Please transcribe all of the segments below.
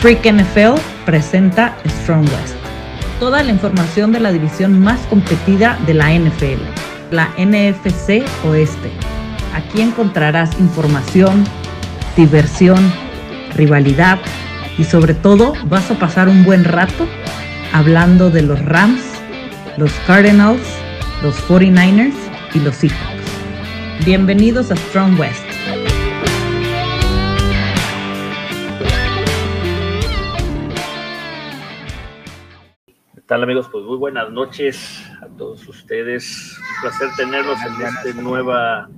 Freak NFL presenta Strong West. Toda la información de la división más competida de la NFL, la NFC Oeste. Aquí encontrarás información, diversión, rivalidad y sobre todo vas a pasar un buen rato hablando de los Rams, los Cardinals, los 49ers y los Seahawks. Bienvenidos a Strong West. Tal amigos? Pues muy buenas noches a todos ustedes. Un placer tenerlos en esta nueva,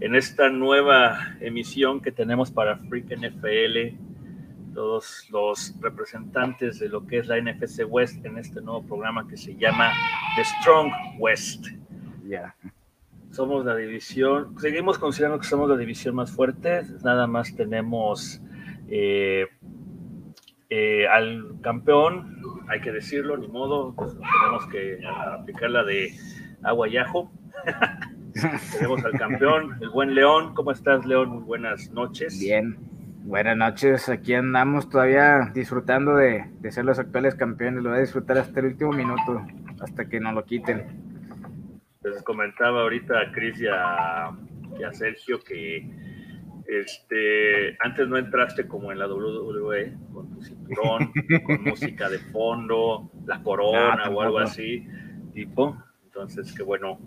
en esta nueva emisión que tenemos para Freak NFL. Todos los representantes de lo que es la NFC West en este nuevo programa que se llama The Strong West. Ya. Somos la división, seguimos considerando que somos la división más fuerte, nada más tenemos eh, eh, al campeón, hay que decirlo, ni modo, pues, tenemos que aplicar la de agua y ajo. tenemos al campeón, el buen León. ¿Cómo estás, León? Muy buenas noches. Bien, buenas noches. Aquí andamos todavía disfrutando de, de ser los actuales campeones. Lo voy a disfrutar hasta el último minuto, hasta que nos lo quiten les comentaba ahorita a Cris y a, Sergio que este, antes no entraste como en la WWE con tu cinturón, con música de fondo, la corona no, o algo así, tipo. Entonces, qué bueno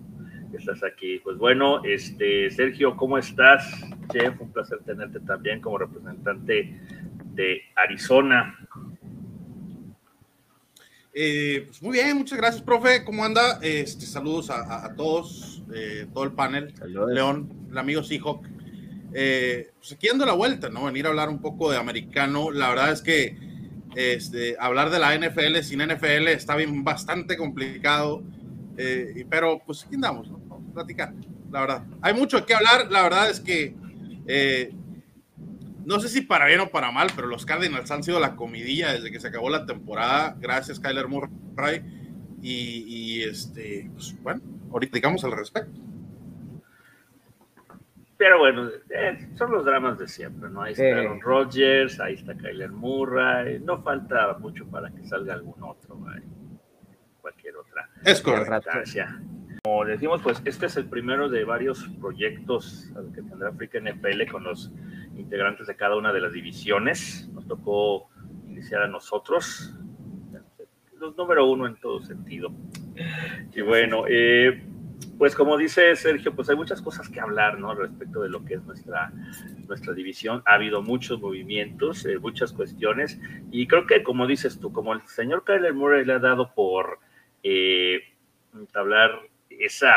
que estás aquí. Pues bueno, este, Sergio, ¿cómo estás? Chef, un placer tenerte también como representante de Arizona. Eh, pues muy bien, muchas gracias, profe. ¿Cómo anda? Este, saludos a, a todos, eh, todo el panel. Saludos. León, el amigo Seahawk. Eh, pues aquí dando la vuelta, ¿no? Venir a hablar un poco de americano. La verdad es que este, hablar de la NFL sin NFL está bien bastante complicado. Eh, pero pues aquí andamos, ¿no? Platicar, la verdad. Hay mucho que hablar. La verdad es que eh, no sé si para bien o para mal, pero los Cardinals han sido la comidilla desde que se acabó la temporada. Gracias, Kyler Murray. Y, y este, pues bueno, ahorita digamos al respecto. Pero bueno, eh, son los dramas de siempre, ¿no? Ahí está Aaron Rodgers, ahí está Kyler Murray. No falta mucho para que salga algún otro, ¿vale? cualquier otra. Es correcto. Como decimos, pues este es el primero de varios proyectos que tendrá Africa NFL con los integrantes de cada una de las divisiones. Nos tocó iniciar a nosotros, los número uno en todo sentido. Y bueno, eh, pues como dice Sergio, pues hay muchas cosas que hablar, ¿no? Respecto de lo que es nuestra, nuestra división. Ha habido muchos movimientos, eh, muchas cuestiones, y creo que como dices tú, como el señor Kyler Murray le ha dado por eh, hablar esa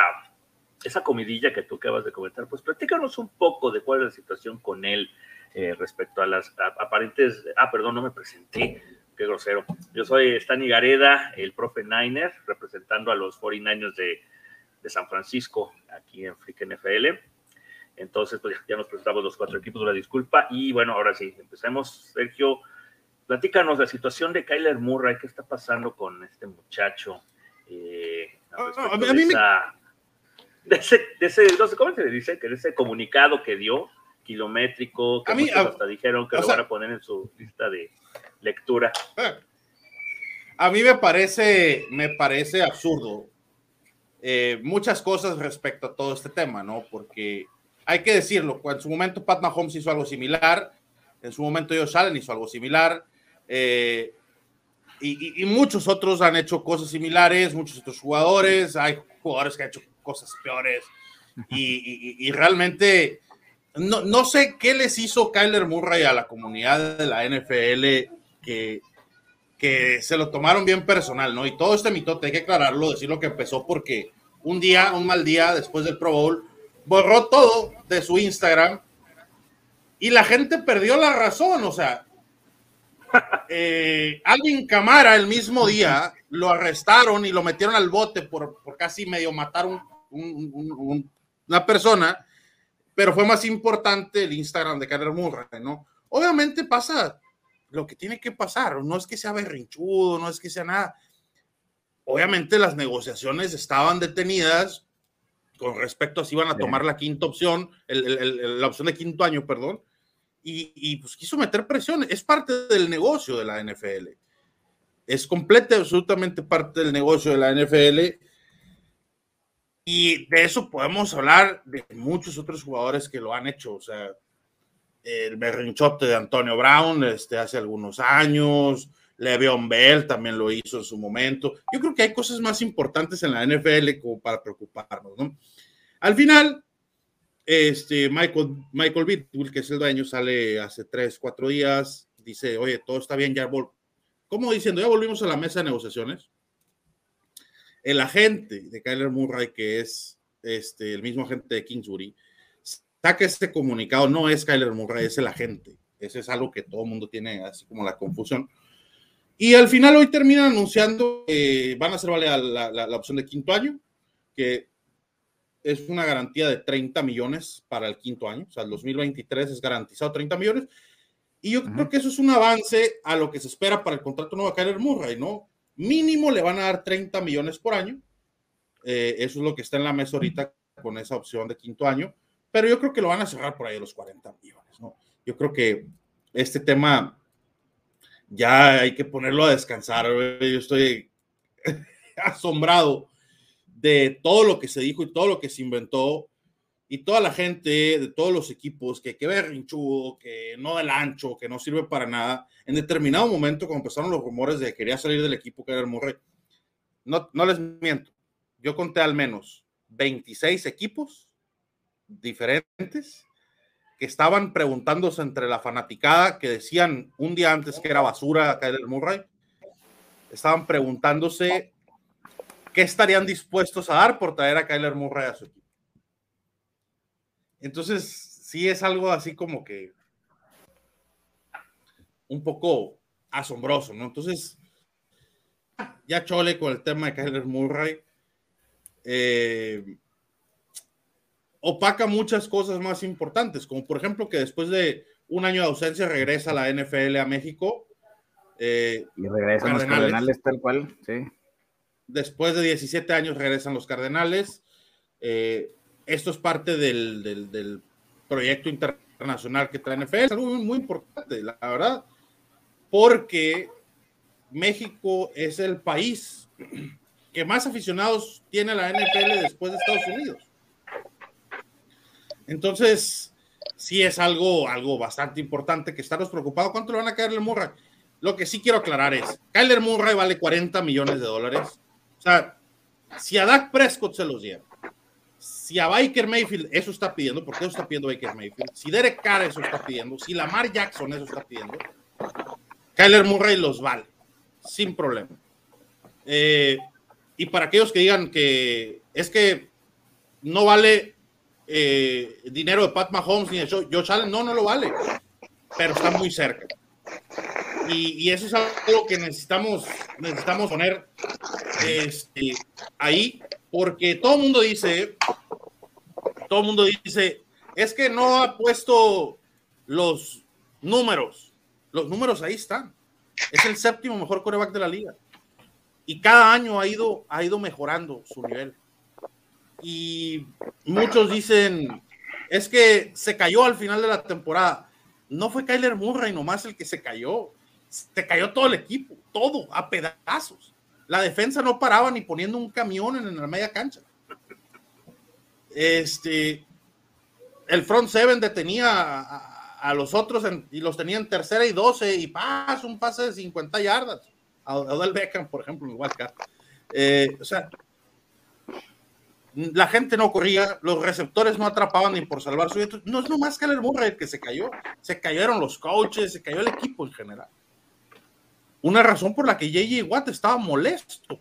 esa comidilla que tú acabas de comentar, pues platícanos un poco de cuál es la situación con él eh, respecto a las aparentes. Ah, perdón, no me presenté. Qué grosero. Yo soy Stani Gareda, el profe Niner, representando a los 49ers de, de San Francisco aquí en Freak NFL. Entonces, pues ya nos presentamos los cuatro equipos, una disculpa. Y bueno, ahora sí, empecemos. Sergio, platícanos la situación de Kyler Murray, qué está pasando con este muchacho. Eh, Ah, no, a mí, a mí esa, de ese, de ese, no sé cómo se le dice, que de ese comunicado que dio, kilométrico, que A mí, hasta dijeron que lo sea- van a poner en su lista de lectura. A mí me parece, me parece absurdo eh, muchas cosas respecto a todo este tema, ¿no? Porque hay que decirlo, en su momento Pat Mahomes hizo algo similar, en su momento Josh Allen hizo algo similar, eh, y, muchos otros han hecho cosas similares, muchos otros jugadores, hay jugadores que han hecho cosas peores, y realmente no, no sé qué les hizo Kyler Murray a la comunidad de la NFL que, que se lo tomaron bien personal, ¿no? Y todo este mitote, hay que aclararlo, decir lo que empezó porque un día, un mal día después del Pro Bowl, borró todo de su Instagram y la gente perdió la razón, o sea, eh, Alvin Camara el mismo día lo arrestaron y lo metieron al bote por, por casi medio matar un, un- un- un- una persona, pero fue más importante el Instagram de Kyler Murray, ¿no? Obviamente pasa lo que tiene que pasar, no es que sea berrinchudo, no es que sea nada. Obviamente las negociaciones estaban detenidas con respecto a si iban a tomar la quinta opción, el- el- el- la opción de quinto año, perdón, y, pues quiso meter presión. Es parte del negocio de la NFL. Es completa, absolutamente parte del negocio de la NFL. Y de eso podemos hablar de muchos otros jugadores que lo han hecho. O sea, el berrinchote de Antonio Brown este, hace algunos años, Le'Veon Bell también lo hizo en su momento. Yo creo que hay cosas más importantes en la NFL como para preocuparnos, ¿no? Al final, este, Michael, Michael que es el dueño, sale hace tres, cuatro días, dice, oye, todo está bien, ya ¿Cómo diciendo? Ya volvimos a la mesa de negociaciones. El agente de Kyler Murray, que es este, el mismo agente de Kingsbury, saca este comunicado, no es Kyler Murray, es el agente. Ese es algo que todo el mundo tiene así como la confusión. Y al final hoy terminan anunciando que van a hacer vale la, la opción de quinto año, que es una garantía de 30 millones para el quinto año, o sea, el 2023 es garantizado 30 millones. Y yo creo que eso es un avance a lo que se espera para el contrato nuevo de Kyler Murray, ¿no? Mínimo le van a dar 30 millones por año. Eh, eso es lo que está en la mesa ahorita con esa opción de quinto año. Pero yo creo que lo van a cerrar por ahí los 40 millones, ¿no? Yo creo que este tema ya hay que ponerlo a descansar. Yo estoy asombrado de todo lo que se dijo y todo lo que se inventó y toda la gente de todos los equipos que que berrinchudo, que no del ancho, que no sirve para nada, en determinado momento cuando empezaron los rumores de que quería salir del equipo que era el Murray, no, no les miento, yo conté al menos 26 equipos diferentes que estaban preguntándose entre la fanaticada que decían un día antes que era basura Kyler Murray, estaban preguntándose ¿qué estarían dispuestos a dar por traer a Kyler Murray a su equipo? Entonces, sí es algo así como que un poco asombroso, ¿no? Entonces, ya chole con el tema de Kyler Murray. Eh, opaca muchas cosas más importantes, como por ejemplo que después de un año de ausencia regresa la NFL a México. Eh, y regresan los Cardenales tal cual, sí después de 17 años regresan los Cardenales. Eh, esto es parte del, proyecto internacional que trae NFL. Es algo muy, importante, la verdad, porque México es el país que más aficionados tiene la NFL después de Estados Unidos. Entonces, sí es algo, algo bastante importante que estamos preocupados. ¿Cuánto le van a caer el Murray? Lo que sí quiero aclarar es, Kyler Murray vale 40 millones de dólares o sea, si a Dak Prescott se los lleva, si a Baker Mayfield eso está pidiendo, porque eso está pidiendo Baker Mayfield, si Derek Carr eso está pidiendo, si Lamar Jackson eso está pidiendo, Kyler Murray los vale, sin problema. Eh, y para aquellos que digan que es que no vale eh, dinero de Pat Mahomes ni de Josh Allen, no, no lo vale, pero está muy cerca. Y, eso es algo que necesitamos, necesitamos poner este, ahí, porque todo el mundo dice, todo el mundo dice, es que no ha puesto los números. Los números ahí están. Es el séptimo mejor coreback de la liga. Y cada año ha ido, ha ido mejorando su nivel. Y muchos dicen, es que se cayó al final de la temporada. No fue Kyler Murray nomás el que se cayó se cayó todo el equipo, todo, a pedazos. La defensa no paraba ni poniendo un camión en la media cancha. Este, el front seven detenía a, los otros y los tenía en tercera y doce y paz, un pase de 50 yardas. A, Odell Beckham, por ejemplo, igual eh, o sea, la gente no corría, los receptores no atrapaban ni por salvar su No es nomás que el Murray que se cayó, se cayeron los coaches, se cayó el equipo en general una razón por la que JJ Watt estaba molesto,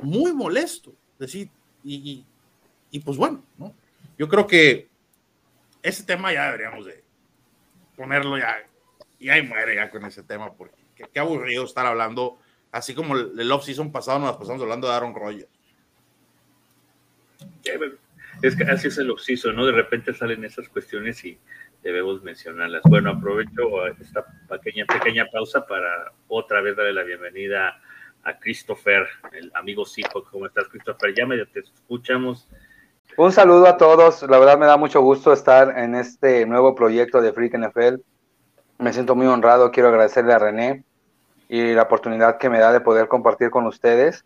muy molesto. Decir, y, y, pues bueno, ¿no? yo creo que ese tema ya deberíamos de ponerlo ya, y ahí muere ya con ese tema, porque qué, aburrido estar hablando, así como el, el off-season pasado nos pasamos hablando de Aaron Rodgers. Es que así es el off-season, ¿no? De repente salen esas cuestiones y debemos mencionarlas. Bueno, aprovecho esta pequeña, pequeña pausa para otra vez darle la bienvenida a Christopher, el amigo Sijo. ¿Cómo estás, Christopher? Ya medio te escuchamos Un saludo a todos. La verdad me da mucho gusto estar en este nuevo proyecto de Freak NFL. Me siento muy honrado. Quiero agradecerle a René y la oportunidad que me da de poder compartir con ustedes.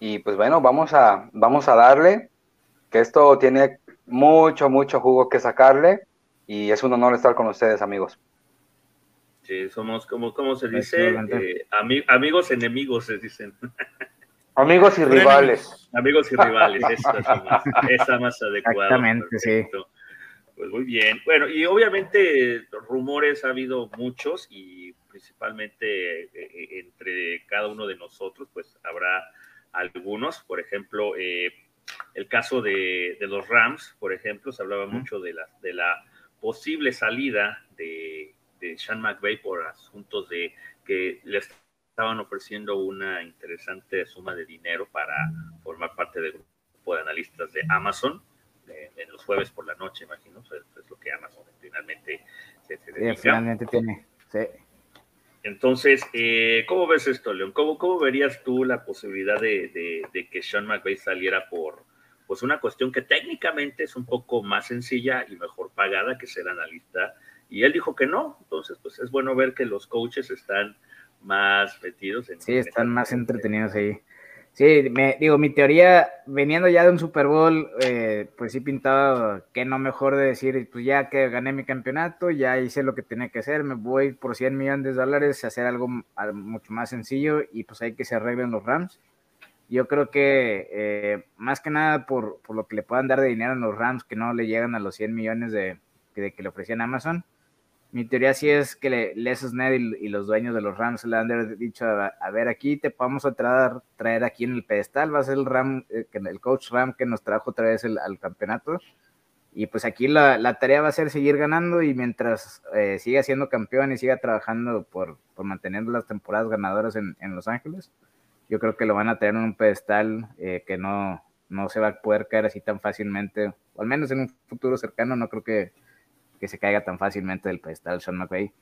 Y pues bueno, vamos a, vamos a darle, que esto tiene mucho, mucho jugo que sacarle. Y es un honor estar con ustedes, amigos. Sí, somos como, ¿cómo se dice? Eh, amigos enemigos, se dicen. Amigos y rivales. Amigos y rivales, esa más, más adecuada. Exactamente, sí. Pues muy bien. Bueno, y obviamente rumores ha habido muchos y principalmente eh, eh, entre cada uno de nosotros, pues habrá algunos. Por ejemplo, eh, el caso de, los Rams, por ejemplo, se hablaba mucho de la, de la posible salida de, de Sean McVay por asuntos de que les estaban ofreciendo una interesante suma de dinero para formar parte del grupo de analistas de Amazon en los jueves por la noche, imagino. es lo que Amazon finalmente se, dedica. finalmente tiene. Sí. Entonces, eh, ¿cómo ves esto, León? ¿Cómo, ¿Cómo, verías tú la posibilidad de, de, que Sean McVay saliera por pues una cuestión que técnicamente es un poco más sencilla y mejor pagada que ser analista? Y él dijo que no. Entonces, pues es bueno ver que los coaches están más metidos en. Sí, están más entretenidos ahí. Sí, me, digo, mi teoría, veniendo ya de un Super Bowl, eh, pues sí pintaba que no mejor de decir, pues ya que gané mi campeonato, ya hice lo que tenía que hacer, me voy por 100 millones de dólares a hacer algo mucho más sencillo y pues hay que se arreglen los Rams. Yo creo que eh, más que nada por, por, lo que le puedan dar de dinero a los Rams, que no le llegan a los 100 millones de, de que le ofrecían Amazon, mi teoría sí es que Les Ned y, los dueños de los Rams le han dicho, a, ver, aquí te vamos a traer, traer aquí en el pedestal, va a ser el Ram, eh, el coach Ram que nos trajo otra vez al campeonato. Y pues aquí la, tarea va a ser seguir ganando y mientras eh, siga siendo campeón y siga trabajando por, por mantener las temporadas ganadoras en, Los Ángeles, yo creo que lo van a tener en un pedestal eh, que no, no se va a poder caer así tan fácilmente, o al menos en un futuro cercano, no creo que que se caiga tan fácilmente del pedestal Sean McVay.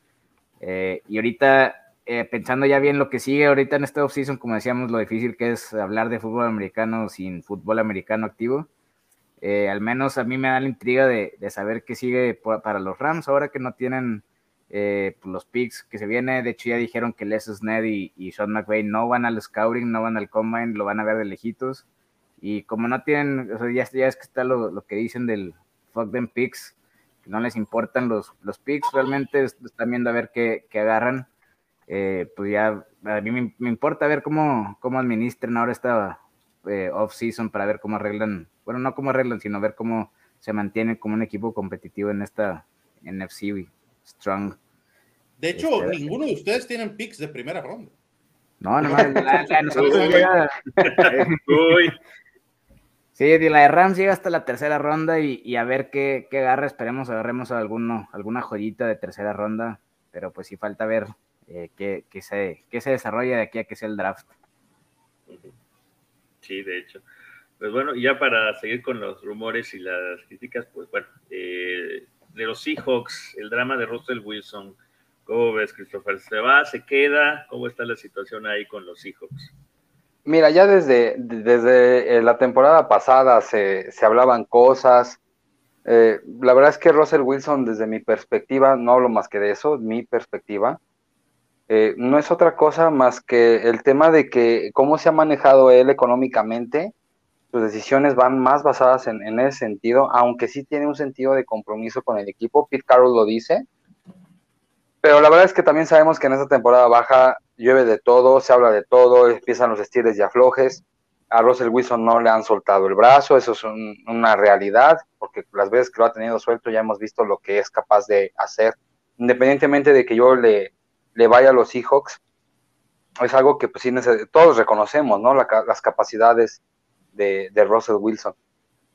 Eh, y ahorita, eh, pensando ya bien lo que sigue ahorita en este offseason, como decíamos, lo difícil que es hablar de fútbol americano sin fútbol americano activo. Eh, al menos a mí me da la intriga de, saber qué sigue para los Rams ahora que no tienen pues, los picks que se viene. De hecho, ya dijeron que Les Sned y, y Sean McVay no van al scouting, no van al combine, lo van a ver de lejitos. Y como no tienen, o sea, ya, ya es que está lo, lo que dicen del fuck them picks, no les importan los, los picks, realmente están viendo a ver qué, qué agarran. Eh, pues ya a mí me, importa ver cómo, cómo administran ahora esta eh, off-season para ver cómo arreglan, bueno, no cómo arreglan, sino ver cómo se mantienen como un equipo competitivo en esta NFC Strong. De hecho, este, ninguno de ustedes tienen picks de primera ronda. No, no, nosotros Uy. Sí, la de Rams llega hasta la tercera ronda y, a ver qué, qué, agarra. Esperemos agarremos alguno, alguna joyita de tercera ronda, pero pues sí falta ver eh, qué, se, qué se desarrolla de aquí a que sea el draft. Sí, de hecho. Pues bueno, ya para seguir con los rumores y las críticas, pues bueno, eh, de los Seahawks, el drama de Russell Wilson, ¿cómo ves, Christopher? ¿Se va, se queda? ¿Cómo está la situación ahí con los Seahawks? Mira, ya desde, desde eh, la temporada pasada se, se hablaban cosas. Eh, la verdad es que Russell Wilson, desde mi perspectiva, no hablo más que de eso, mi perspectiva, eh, no es otra cosa más que el tema de que cómo se ha manejado él económicamente, sus decisiones van más basadas en, en ese sentido, aunque sí tiene un sentido de compromiso con el equipo. Pete Carroll lo dice, pero la verdad es que también sabemos que en esta temporada baja llueve de todo, se habla de todo, empiezan los estilos y aflojes. A Russell Wilson no le han soltado el brazo, eso es una realidad, porque las veces que lo ha tenido suelto ya hemos visto lo que es capaz de hacer. Independientemente de que yo le, vaya a los Seahawks, es algo que pues todos reconocemos, ¿no? las capacidades de, de Russell Wilson.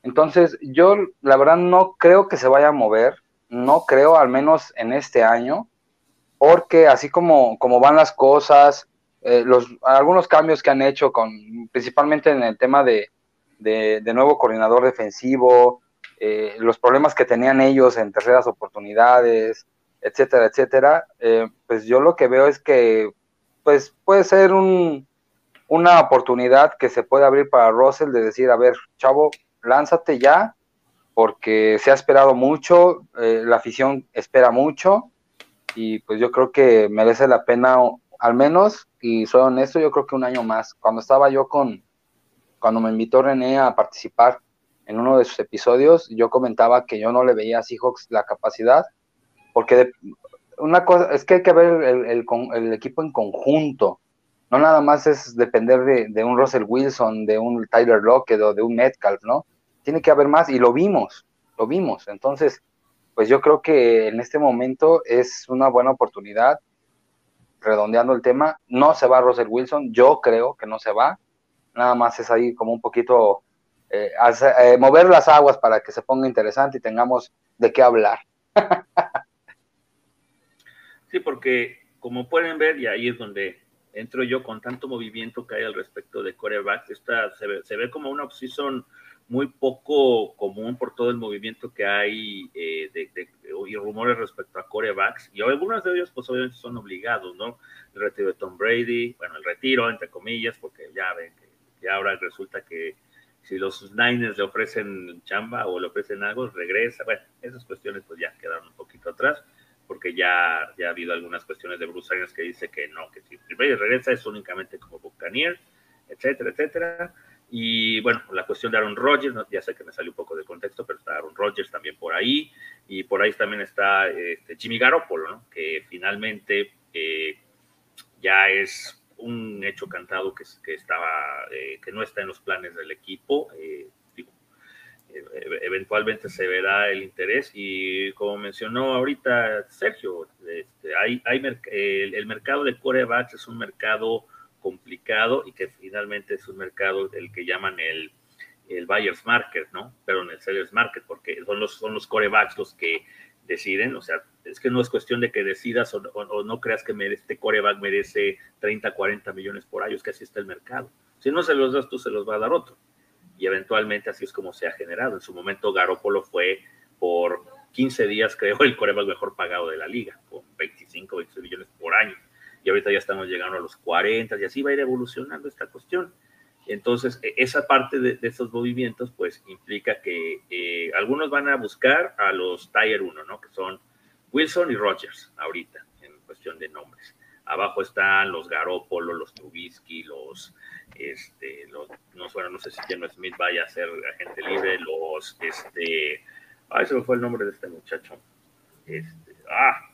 Entonces, yo la verdad no creo que se vaya a mover, no creo, al menos en este año porque así como, como van las cosas, eh, algunos cambios que han hecho, principalmente en el tema de, nuevo coordinador defensivo, eh, los problemas que tenían ellos en terceras oportunidades, etcétera, etcétera, eh, pues yo lo que veo es que pues puede ser un, una oportunidad que se puede abrir para Russell de decir, a ver, chavo, lánzate ya, porque se ha esperado mucho, la afición espera mucho, y pues yo creo que merece la pena, al menos, y soy honesto, yo creo que un año más. Cuando estaba yo con, cuando me invitó René a participar en uno de sus episodios, yo comentaba que yo no le veía a Seahawks la capacidad, porque una cosa es que hay que ver el, el, equipo en conjunto. No nada más es depender de, de, un Russell Wilson, de un Tyler Lockett o de un Metcalf, ¿no? Tiene que haber más y lo vimos, lo vimos. Entonces, pues yo creo que en este momento es una buena oportunidad, redondeando el tema. No se va Russell Wilson, yo creo que no se va. Nada más es ahí como un poquito eh, eh, mover las aguas para que se ponga interesante y tengamos de qué hablar. Sí, porque como pueden ver, y ahí es donde entro yo con tanto movimiento que hay al respecto de coreback, esta se ve, se ve como una opción muy poco común por todo el movimiento que hay eh, de, y rumores respecto a corebacks, y algunos de ellos pues obviamente son obligados, ¿no? El retiro de Tom Brady, bueno, el retiro entre comillas, porque ya ven que, ahora resulta que si los Niners le ofrecen chamba o le ofrecen algo, regresa, bueno, esas cuestiones pues ya quedaron un poquito atrás, porque ya, ya ha habido algunas cuestiones de Bruce Arians que dice que no, que si Brady regresa es únicamente como Buccaneer, etcétera, etcétera. Y bueno, la cuestión de Aaron Rodgers, ya sé que me salió un poco de contexto, pero está Aaron Rodgers también por ahí. Y por ahí también está este, Jimmy Garoppolo, ¿no? que finalmente eh, ya es un hecho cantado que, estaba, eh, que no está en los planes del equipo. Eh, eventualmente se verá el interés y como mencionó ahorita Sergio, este, hay, hay el, mercado de corebacks es un mercado complicado y que finalmente es un mercado el que llaman el, el buyer's market, ¿no? Pero en el seller's market, porque son los, son los corebacks los que deciden, o sea, es que no es cuestión de que decidas o, no creas que este coreback merece 30, 40 millones por año, es que así está el mercado. Si no se los das tú, se los va a dar otro. Y eventualmente así es como se ha generado. En su momento Garópolo fue por 15 días, creo, el coreback mejor pagado de la liga, con 25, 26 millones por año. Y ahorita ya estamos llegando a los 40 y así va a ir evolucionando esta cuestión. Entonces, e, esa parte de, esos movimientos, pues implica que eh, algunos van a buscar a los Tier 1, ¿no? Que son Wilson y Rogers, ahorita, en cuestión de nombres. Abajo están los Garópolo, los Trubisky, los, este, los, no, bueno, no sé si Geno Smith vaya a ser agente libre, los, este, ah, ese fue el nombre de este muchacho. Este, ah,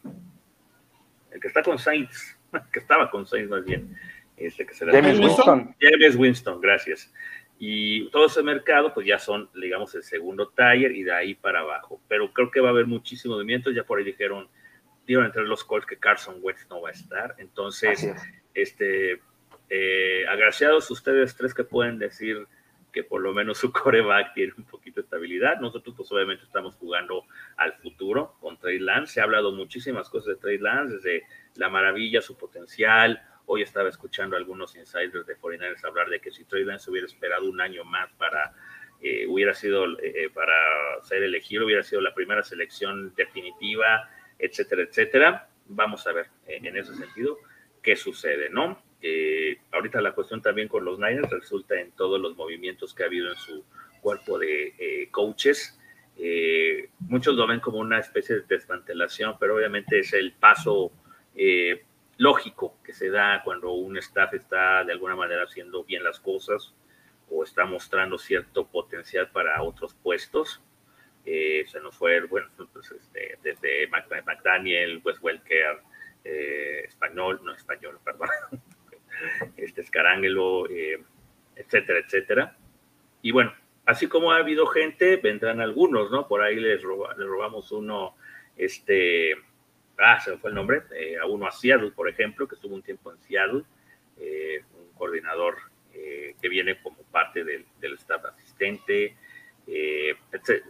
el que está con Saints, que estaba con Saints más bien este, que James Winston. James Winston, gracias. Y todo ese mercado, pues ya son, digamos, el segundo taller y de ahí para abajo. Pero creo que va a haber muchísimos movimientos. Ya por ahí dijeron, iban entre los Colts que Carson Wentz no va a estar. Entonces, este, eh, agraciados ustedes tres que pueden decir que por lo menos su coreback tiene un poquito de estabilidad. Nosotros, pues obviamente, estamos jugando al futuro con Trey Lance. Se ha hablado muchísimas cosas de Trey Lance, desde la maravilla, su potencial, Hoy estaba escuchando a algunos insiders de Foreigners hablar de que si Trey Lance hubiera esperado un año más para eh, hubiera sido eh, eh, para ser elegido, hubiera sido la primera selección definitiva, etcétera, etcétera. Vamos a ver en ese sentido qué sucede, ¿no? Ahorita la cuestión también con los Niners resulta en todos los movimientos que ha habido en su cuerpo de coaches. muchos lo ven como una especie de desmantelación, pero obviamente es el paso lógico que se da cuando un staff está de alguna manera haciendo bien las cosas o está mostrando cierto potencial para otros puestos. Eh, se nos fue, bueno, pues, este, desde McDaniel, Wes Welker, eh, español, no español, perdón, este Escarángelo, eh, etcétera, etcétera. Y bueno, así como ha habido gente, vendrán algunos, ¿no? Por ahí les, robamos uno, este, ah, se me fue el nombre, eh, a uno a Seattle, por ejemplo, que estuvo un tiempo en Seattle, eh, un coordinador eh, que viene como parte del, staff asistente, etc.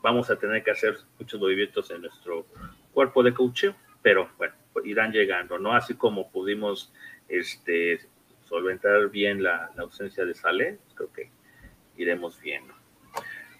Vamos a tener que hacer muchos movimientos en nuestro cuerpo de coaching, pero bueno, irán llegando, ¿no? Así como pudimos este, solventar bien la, ausencia de Sale, creo que iremos viendo.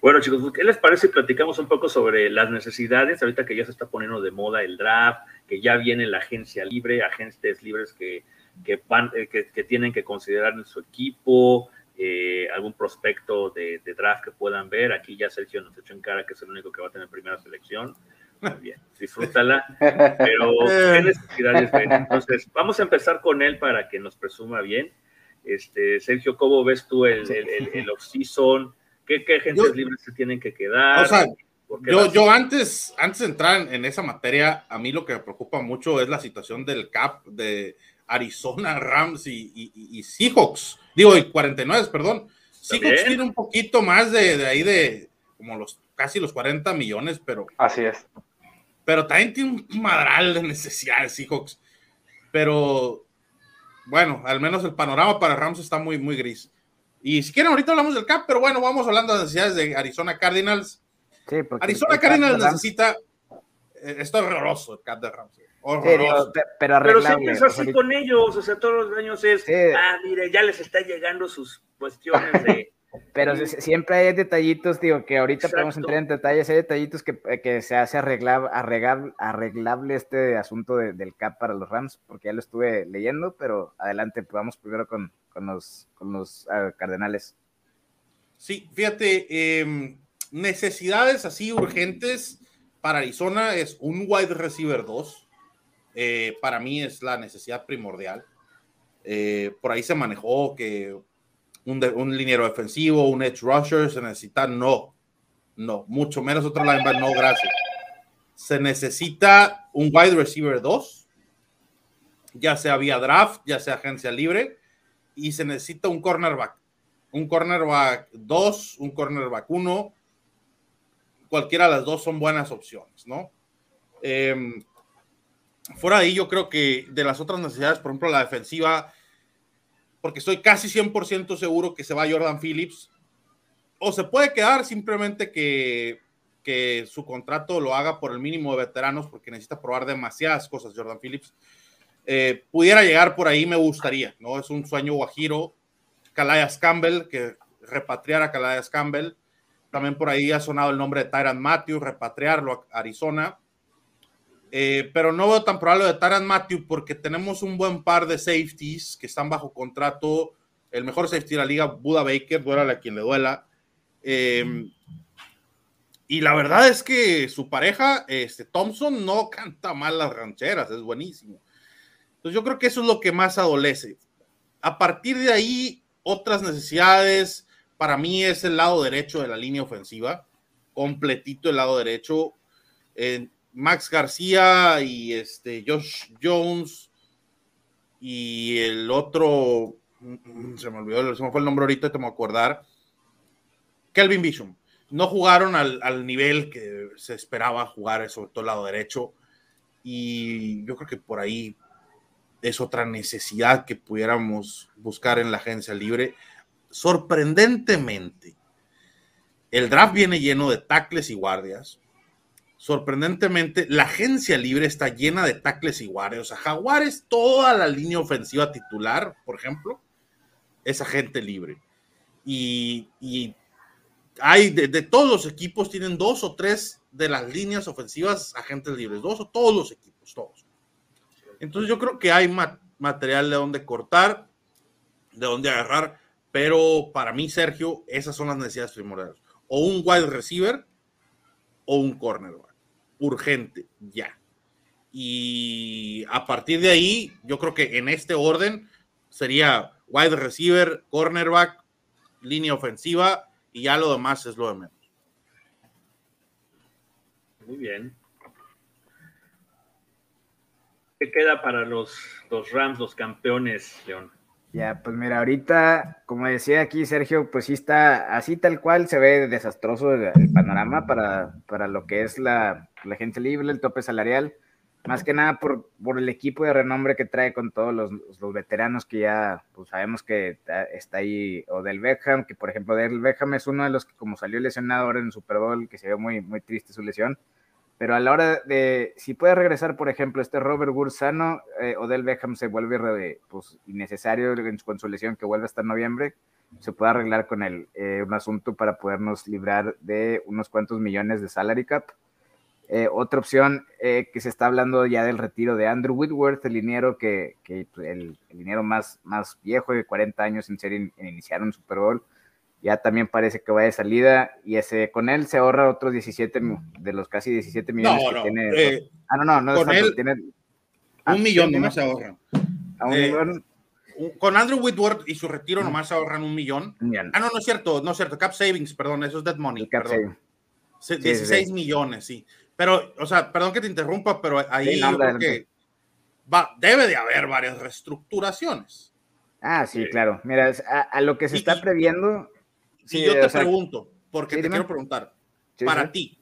Bueno, chicos, ¿qué les parece si platicamos un poco sobre las necesidades? Ahorita que ya se está poniendo de moda el draft, que ya viene la agencia libre, agentes libres que, que, van, eh, que, tienen que considerar en su equipo, eh, algún prospecto de, draft que puedan ver. Aquí ya Sergio nos echó en cara que es el único que va a tener primera selección. Bien, disfrútala. Pero, ¿qué necesidades ven? Entonces, vamos a empezar con él para que nos presuma bien. Este, Sergio, ¿cómo ves tú el, el, el, off-season? ¿Qué, ¿Qué, agentes libres se tienen que quedar? O sea, yo, yo antes, antes de entrar en, esa materia, a mí lo que me preocupa mucho es la situación del CAP de Arizona, Rams y, y, Seahawks. Digo, y 49, perdón. Seahawks tiene un poquito más de, de, ahí de como los casi los 40 millones, pero. Así es. Pero también tiene un madral de necesidades Seahawks. Pero bueno, al menos el panorama para Rams está muy, muy gris. Y si quieren, ahorita hablamos del CAP, pero bueno, vamos hablando de necesidades de Arizona Cardinals. Arizona Cardinals necesita. Eh, esto es horroroso, el Cap de Rams. pero, pero siempre es así con ellos, o sea, todos los años es, ah, mire, ya les está llegando sus cuestiones de... Pero siempre hay detallitos, digo, que ahorita podemos entrar en detalles, hay detallitos que, que se hace arreglar, arreglable este asunto del CAP para los Rams, porque ya lo estuve leyendo, pero adelante, vamos primero con, con los, con los uh, Cardenales. Sí, fíjate, eh, necesidades así urgentes para Arizona es un wide receiver 2. Eh, para mí es la necesidad primordial. Eh, por ahí se manejó que un, un liniero defensivo, un edge rusher se necesita. No, no, mucho menos otro linebacker. No, gracias. Se necesita un wide receiver 2, ya sea vía draft, ya sea agencia libre, y se necesita un cornerback. Un cornerback 2, un cornerback 1 cualquiera de las dos son buenas opciones, ¿no? Em, fuera de ahí, yo creo que de las otras necesidades, por ejemplo, la defensiva, porque estoy casi 100% seguro que se va Jordan Phillips, o se puede quedar simplemente que, que su contrato lo haga por el mínimo de veteranos, porque necesita probar demasiadas cosas, Jordan Phillips. Eh, pudiera llegar por ahí, me gustaría, ¿no? Es un sueño guajiro. Calais Campbell, que repatriar a Calais Campbell. También por ahí ha sonado el nombre de Tyran Matthew, repatriarlo a Arizona. Eh, pero no veo tan probable de Tyran Matthew porque tenemos un buen par de safeties que están bajo contrato. El mejor safety de la liga, Buda Baker, duela a quien le duela. Eh, y la verdad es que su pareja, este Thompson, no canta mal las rancheras, es buenísimo. Entonces yo creo que eso es lo que más adolece. A partir de ahí, otras necesidades, para mí es el lado derecho de la línea ofensiva, completito el lado derecho. Max García y este Josh Jones y el otro, mm, se me olvidó, se me fue el nombre ahorita, te me acordar. Kelvin Bishop. No jugaron al, al, nivel que se esperaba jugar, sobre todo el lado derecho. Y yo creo que por ahí es otra necesidad que pudiéramos buscar en la agencia libre sorprendentemente, el draft viene lleno de tackles y guardias. Sorprendentemente, la agencia libre está llena de tackles y guardias. O sea, Jaguares, toda la línea ofensiva titular, por ejemplo, es agente libre. Y, hay de, todos los equipos, tienen dos o tres de las líneas ofensivas agentes libres, dos o todos los equipos, todos. Entonces yo creo que hay material de donde cortar, de donde agarrar. Pero para mí, Sergio, esas son las necesidades primordiales. O un wide receiver o un cornerback. Urgente, ya. Y a partir de ahí, yo creo que en este orden sería wide receiver, cornerback, línea ofensiva y ya lo demás es lo de menos. Muy bien. ¿Qué queda para los, los Rams, los campeones, León? Ya, pues mira, ahorita, como decía aquí Sergio, pues sí está así tal cual, se ve desastroso el, panorama para, para, lo que es la, la, gente libre, el tope salarial, más que nada por, por el equipo de renombre que trae con todos los, los, veteranos que ya pues sabemos que está ahí, o del Beckham, que por ejemplo del Beckham es uno de los que como salió lesionado ahora en el Super Bowl, que se ve muy, muy triste su lesión, pero a la hora de, si puede regresar, por ejemplo, este Robert Gursano, eh, Odell Beckham se vuelve pues, innecesario con su lesión que vuelve hasta noviembre, se puede arreglar con él eh, un asunto para podernos librar de unos cuantos millones de salary cap. Eh, otra opción eh, que se está hablando ya del retiro de Andrew Whitworth, el liniero que, que pues, el, el, más, más viejo de 40 años en ser en, iniciar un Super Bowl, ya también parece que va de salida y ese con él se ahorra otros 17 de los casi 17 millones que tiene. Eh, ah, no, no, no con él, tiene, ah, un millón nomás se ahorran. con Andrew Whitworth y su retiro nomás se ahorran un millón. Ah, no, no es cierto, no es cierto. Cap savings, perdón, eso es dead money. Perdón. 16 millones, sí. Pero, o sea, perdón que te interrumpa, pero ahí yo creo que va, debe de haber varias reestructuraciones. Ah, sí, claro. Mira, a, lo que se está previendo. Si yo te pregunto, porque te quiero preguntar, para ti,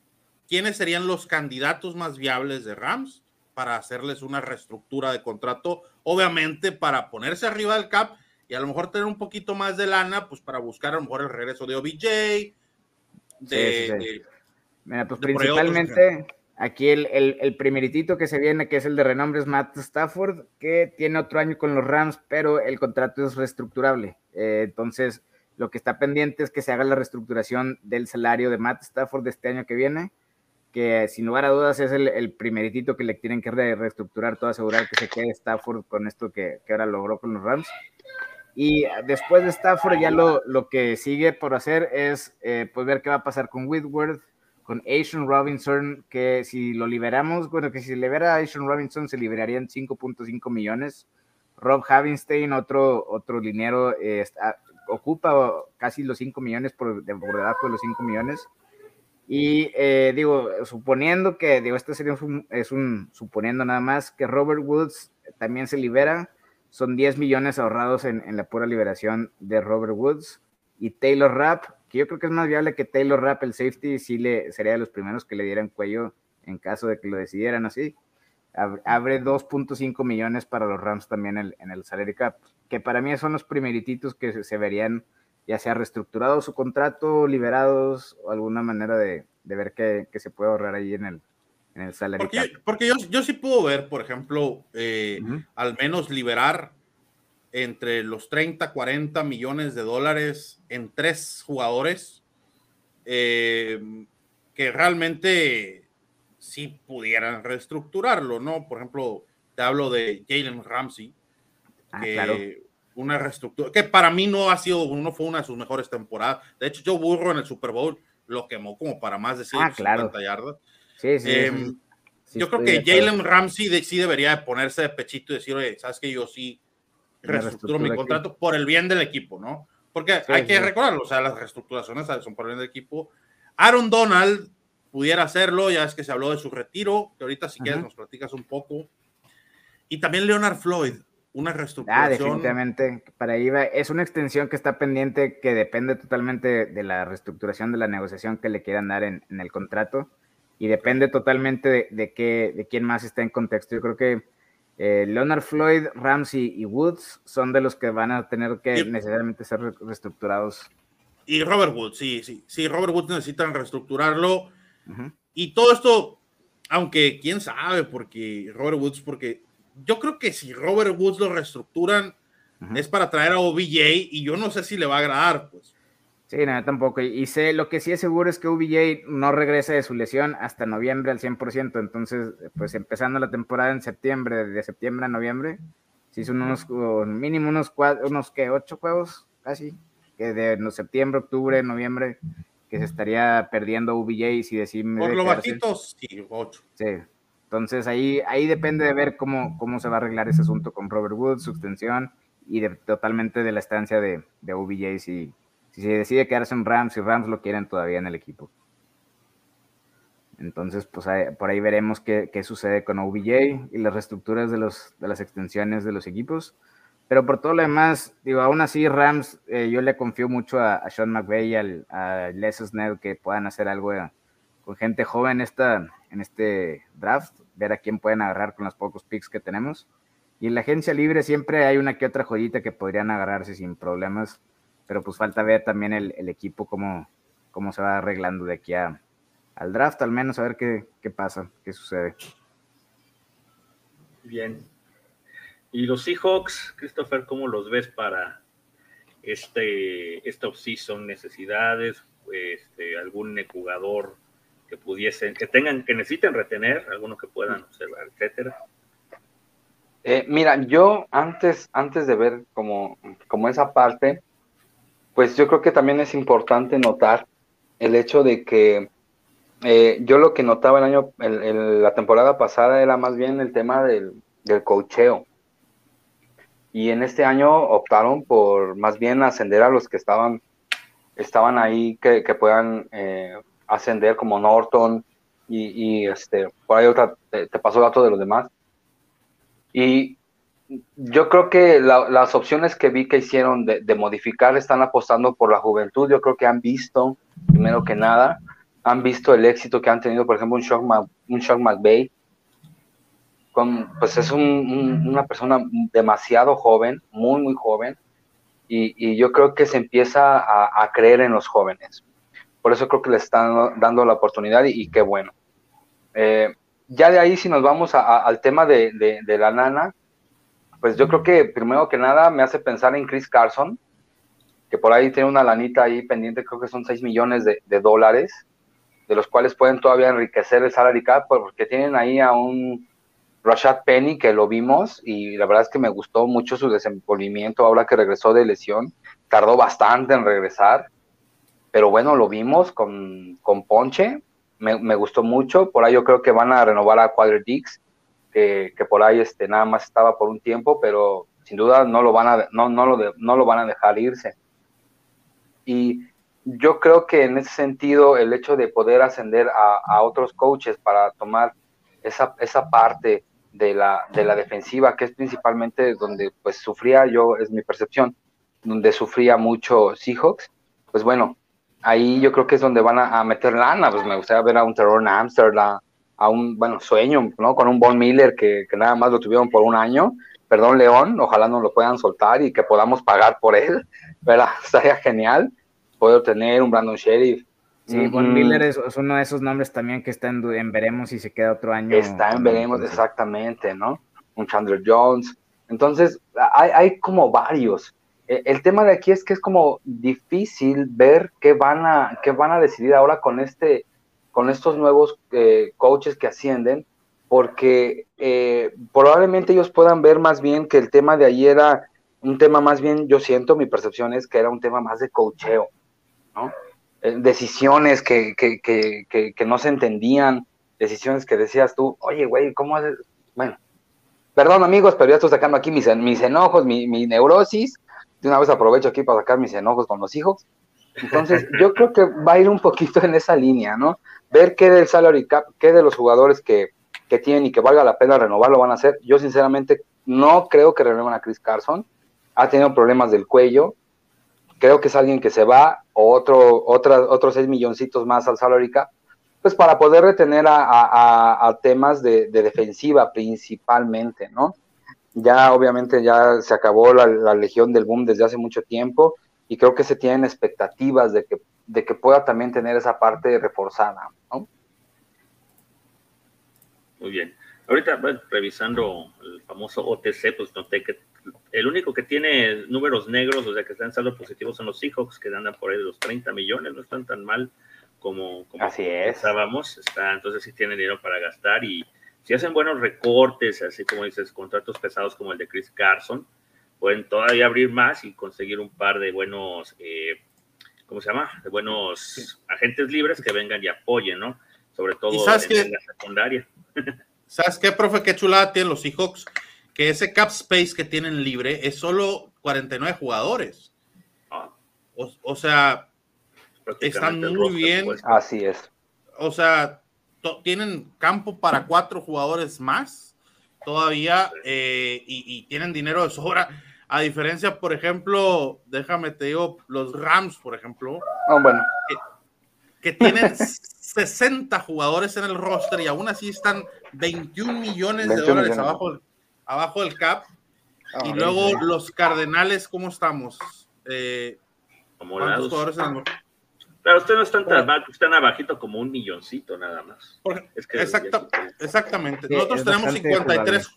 ¿quiénes serían los candidatos más viables de Rams para hacerles una reestructura de contrato? Obviamente para ponerse arriba del cap y a lo mejor tener un poquito más de lana, pues para buscar a lo mejor el regreso de OBJ, de Mira, pues principalmente aquí el, el, primeritito que se viene, que es el de renombre, es Matt Stafford, que tiene otro año con los Rams, pero el contrato es reestructurable. Eh, entonces, lo que está pendiente es que se haga la reestructuración del salario de Matt Stafford de este año que viene, que sin lugar a dudas es el, el primeritito que le tienen que reestructurar, todo asegurar que se quede Stafford con esto que, que ahora logró con los Rams. Y después de Stafford ya lo, lo que sigue por hacer es eh, pues ver qué va a pasar con Whitworth, con Asian Robinson, que si lo liberamos, bueno, que si libera a Asian Robinson se liberarían 5.5 millones. Rob Havenstein, otro, otro dinero, ocupa casi los 5 millones por, debajo de los 5 millones. Y eh, digo, suponiendo que, digo, este sería un, es un, suponiendo nada más, que Robert Woods también se libera, son 10 millones ahorrados en, en la pura liberación de Robert Woods. Y Taylor Rapp, que yo creo que es más viable que Taylor Rapp, el safety, sí le, sería de los primeros que le dieran cuello en caso de que lo decidieran así. Abre 2.5 millones para los Rams también en, el salary cap, que para mí son los primerititos que se, verían ya sea reestructurado su contrato, liberados, o alguna manera de, ver qué, se puede ahorrar ahí en el, en el salary porque, cap. Porque yo, sí puedo ver, por ejemplo, eh, al menos liberar entre los 30, 40 millones de dólares en tres jugadores eh, que realmente sí pudieran reestructurarlo, ¿no? Por ejemplo, te hablo de Jalen Ramsey, ah, que una reestructura, que para mí no ha sido, no fue una de sus mejores temporadas. De hecho, Joe Burro en el Super Bowl lo quemó como para más de 150 ah, yardas. Sí, sí, em, yo creo que Jalen Ramsey sí debería ponerse de pechito y decir, oye, sabes que yo sí reestructuro mi contrato por el bien del equipo, ¿no? Porque hay que recordarlo, o sea, las reestructuraciones son por el bien del equipo. Aaron Donald pudiera hacerlo, ya es que se habló de su retiro, que ahorita si quieres nos platicas un poco. Y también Leonard Floyd, una ah, reestructuración. Ah, definitivamente, para ahí va. Es una extensión que está pendiente, que depende totalmente de la reestructuración de la negociación que le quieran dar en, el contrato y depende totalmente de, de, qué, de quién más está en contexto. Yo creo que eh, Leonard Floyd, Ramsey y Woods son de los que van a tener que necesariamente ser reestructurados. Y Robert Woods, sí, sí, sí, Robert Woods necesitan reestructurarlo. Y todo esto, aunque quién sabe, porque Robert Woods, porque yo creo que si Robert Woods lo reestructuran, es para traer a OBJ y yo no sé si le va a agradar, pues. Sí, no, tampoco. Y sé, lo que sí es seguro es que UBJ no regrese de su lesión hasta noviembre al 100%. Entonces, pues empezando la temporada en septiembre, de septiembre a noviembre, si son unos mínimo unos cuatro, unos que ocho juegos casi, que de no, septiembre, octubre, noviembre, que se estaría perdiendo UBJ si decimos. Por lo bajitos, sí, ocho. Sí. Entonces ahí, ahí depende de ver cómo, cómo se va a arreglar ese asunto con Robert Woods, su extensión y totalmente de la estancia de, de OBJ si si se decide quedarse en Rams y Rams lo quieren todavía en el equipo. Entonces, pues por ahí veremos qué, sucede con OBJ y las reestructuras de, los, de las extensiones de los equipos. Pero por todo lo demás, digo, aún así Rams, eh, yo le confío mucho a, Sean McVay y a Les Snell que puedan hacer algo eh, con gente joven esta, en este draft, ver a quién pueden agarrar con los pocos picks que tenemos. Y en la agencia libre siempre hay una que otra joyita que podrían agarrarse sin problemas pero pues falta ver también el, equipo cómo, cómo se va arreglando de aquí a, al draft, al menos a ver qué, qué pasa, qué sucede. Bien. ¿Y los Seahawks, Christopher, cómo los ves para este, esta offseason? ¿Necesidades? Este, ¿Algún jugador que pudiesen, que tengan, que necesiten retener, algunos que puedan observar, etcétera. Eh, mira, yo antes, antes de ver como, como esa parte, pues yo creo que también es importante notar el hecho de que eh, yo lo que notaba el año, la temporada pasada era más bien el tema del, del cocheo. Y en este año optaron por más bien ascender a los que estaban, estaban ahí, que, que puedan eh, ascender como Norton y, este, por ahí otra, te, pasó dato de los demás. Y yo creo que las opciones que vi que hicieron de, de, modificar están apostando por la juventud. Yo creo que han visto, primero que nada, han visto el éxito que han tenido, por ejemplo, un Shock, un Shock McVay, con, pues es una persona demasiado joven, muy, muy joven, y, yo creo que se empieza a, creer en los jóvenes. Por eso creo que le están dando la oportunidad y, qué bueno. Eh, ya de ahí, si nos vamos al tema de, la nana, pues yo creo que primero que nada me hace pensar en Chris Carson, que por ahí tiene una lanita ahí pendiente, creo que son 6 millones de, dólares de los cuales pueden todavía enriquecer el salary porque tienen ahí a un Rashad Penny que lo vimos y la verdad es que me gustó mucho su desenvolvimiento ahora que regresó de lesión. Tardó bastante en regresar, pero bueno, lo vimos con, con Ponche, me, gustó mucho. Por ahí yo creo que van a renovar a Quadri Dix, que, que, por ahí este, nada más estaba por un tiempo, pero sin duda no lo van a, no, no lo, no lo van a dejar irse. Y yo creo que en ese sentido el hecho de poder ascender a, otros coaches para tomar esa, esa parte de la, de la defensiva, que es principalmente donde pues sufría yo, es mi percepción, donde sufría mucho Seahawks, pues bueno, ahí yo creo que es donde van a, meter lana, pues me gustaría ver a un Terror Amsterdam, a un, bueno, sueño, ¿no? Con un Von Miller que, que nada más lo tuvieron por un año, perdón León, ojalá nos lo puedan soltar y que podamos pagar por él, ¿verdad? Estaría genial poder tener un Brandon Sheriff. Sí, Von Miller es, uno de esos nombres también que está en, veremos si se queda otro año. Está en veremos, exactamente, ¿no? Un Chandler Jones. Entonces, hay, hay como varios. E, el tema de aquí es que es como difícil ver qué van a, qué van a decidir ahora con este, con estos nuevos eh, coaches que ascienden, porque eh, probablemente ellos puedan ver más bien que el tema de ayer era un tema más bien, yo siento, mi percepción es que era un tema más de coacheo eh, decisiones que, no se entendían, decisiones que decías tú, oye, güey, ¿cómo haces? Bueno, perdón amigos, pero ya estoy sacando aquí mis, mis enojos, mi, neurosis. De una vez aprovecho aquí para sacar mis enojos con los hijos. Entonces, yo creo que va a ir un poquito en esa línea, ¿no? Ver qué del salary cap, qué de los jugadores que, que tienen y que valga la pena renovarlo van a hacer. Yo, sinceramente, no creo que renueven a Chris Carson. Ha tenido problemas del cuello creo que es alguien que se va, o otro, otra, otros seis milloncitos más al salary cap, pues para poder retener a, temas de, defensiva principalmente, ¿no? Ya obviamente ya se acabó la, legión del boom desde hace mucho tiempo y creo que se tienen expectativas de que, de que pueda también tener esa parte reforzada, ¿no? Muy bien. Ahorita, bueno, revisando el famoso OTC, pues noté que el único que tiene números negros, o sea, que están saldo positivo, son los Seahawks, que andan por ahí de los 30 millones, no están tan mal como, como así pensábamos. Está, entonces sí tienen dinero para gastar y si hacen buenos recortes, así como dices, contratos pesados como el de Chris Carson, pueden todavía abrir más y conseguir un par de buenos, eh, ¿cómo se llama? De buenos agentes libres que vengan y apoyen, ¿no? Sobre todo en, la secundaria. ¿Sabes qué, profe? Qué chulada tienen los Seahawks que ese cap space que tienen libre es solo 49 jugadores. Ah. O, sea, están muy bien. Así es. O sea, tienen campo para cuatro jugadores más todavía eh, y, tienen dinero de sobra. A diferencia, por ejemplo, déjame te digo, los Rams, por ejemplo. Oh, bueno. Que, tienen 60 jugadores en el roster y aún así están 21 millones de dólares abajo del abajo del cap. Ah, y luego los Cardenales, ¿cómo estamos? Eh, ¿Cuántos jugadores Pero ustedes no están tan mal, están abajito como un milloncito nada más. exactamente. Nosotros tenemos 53,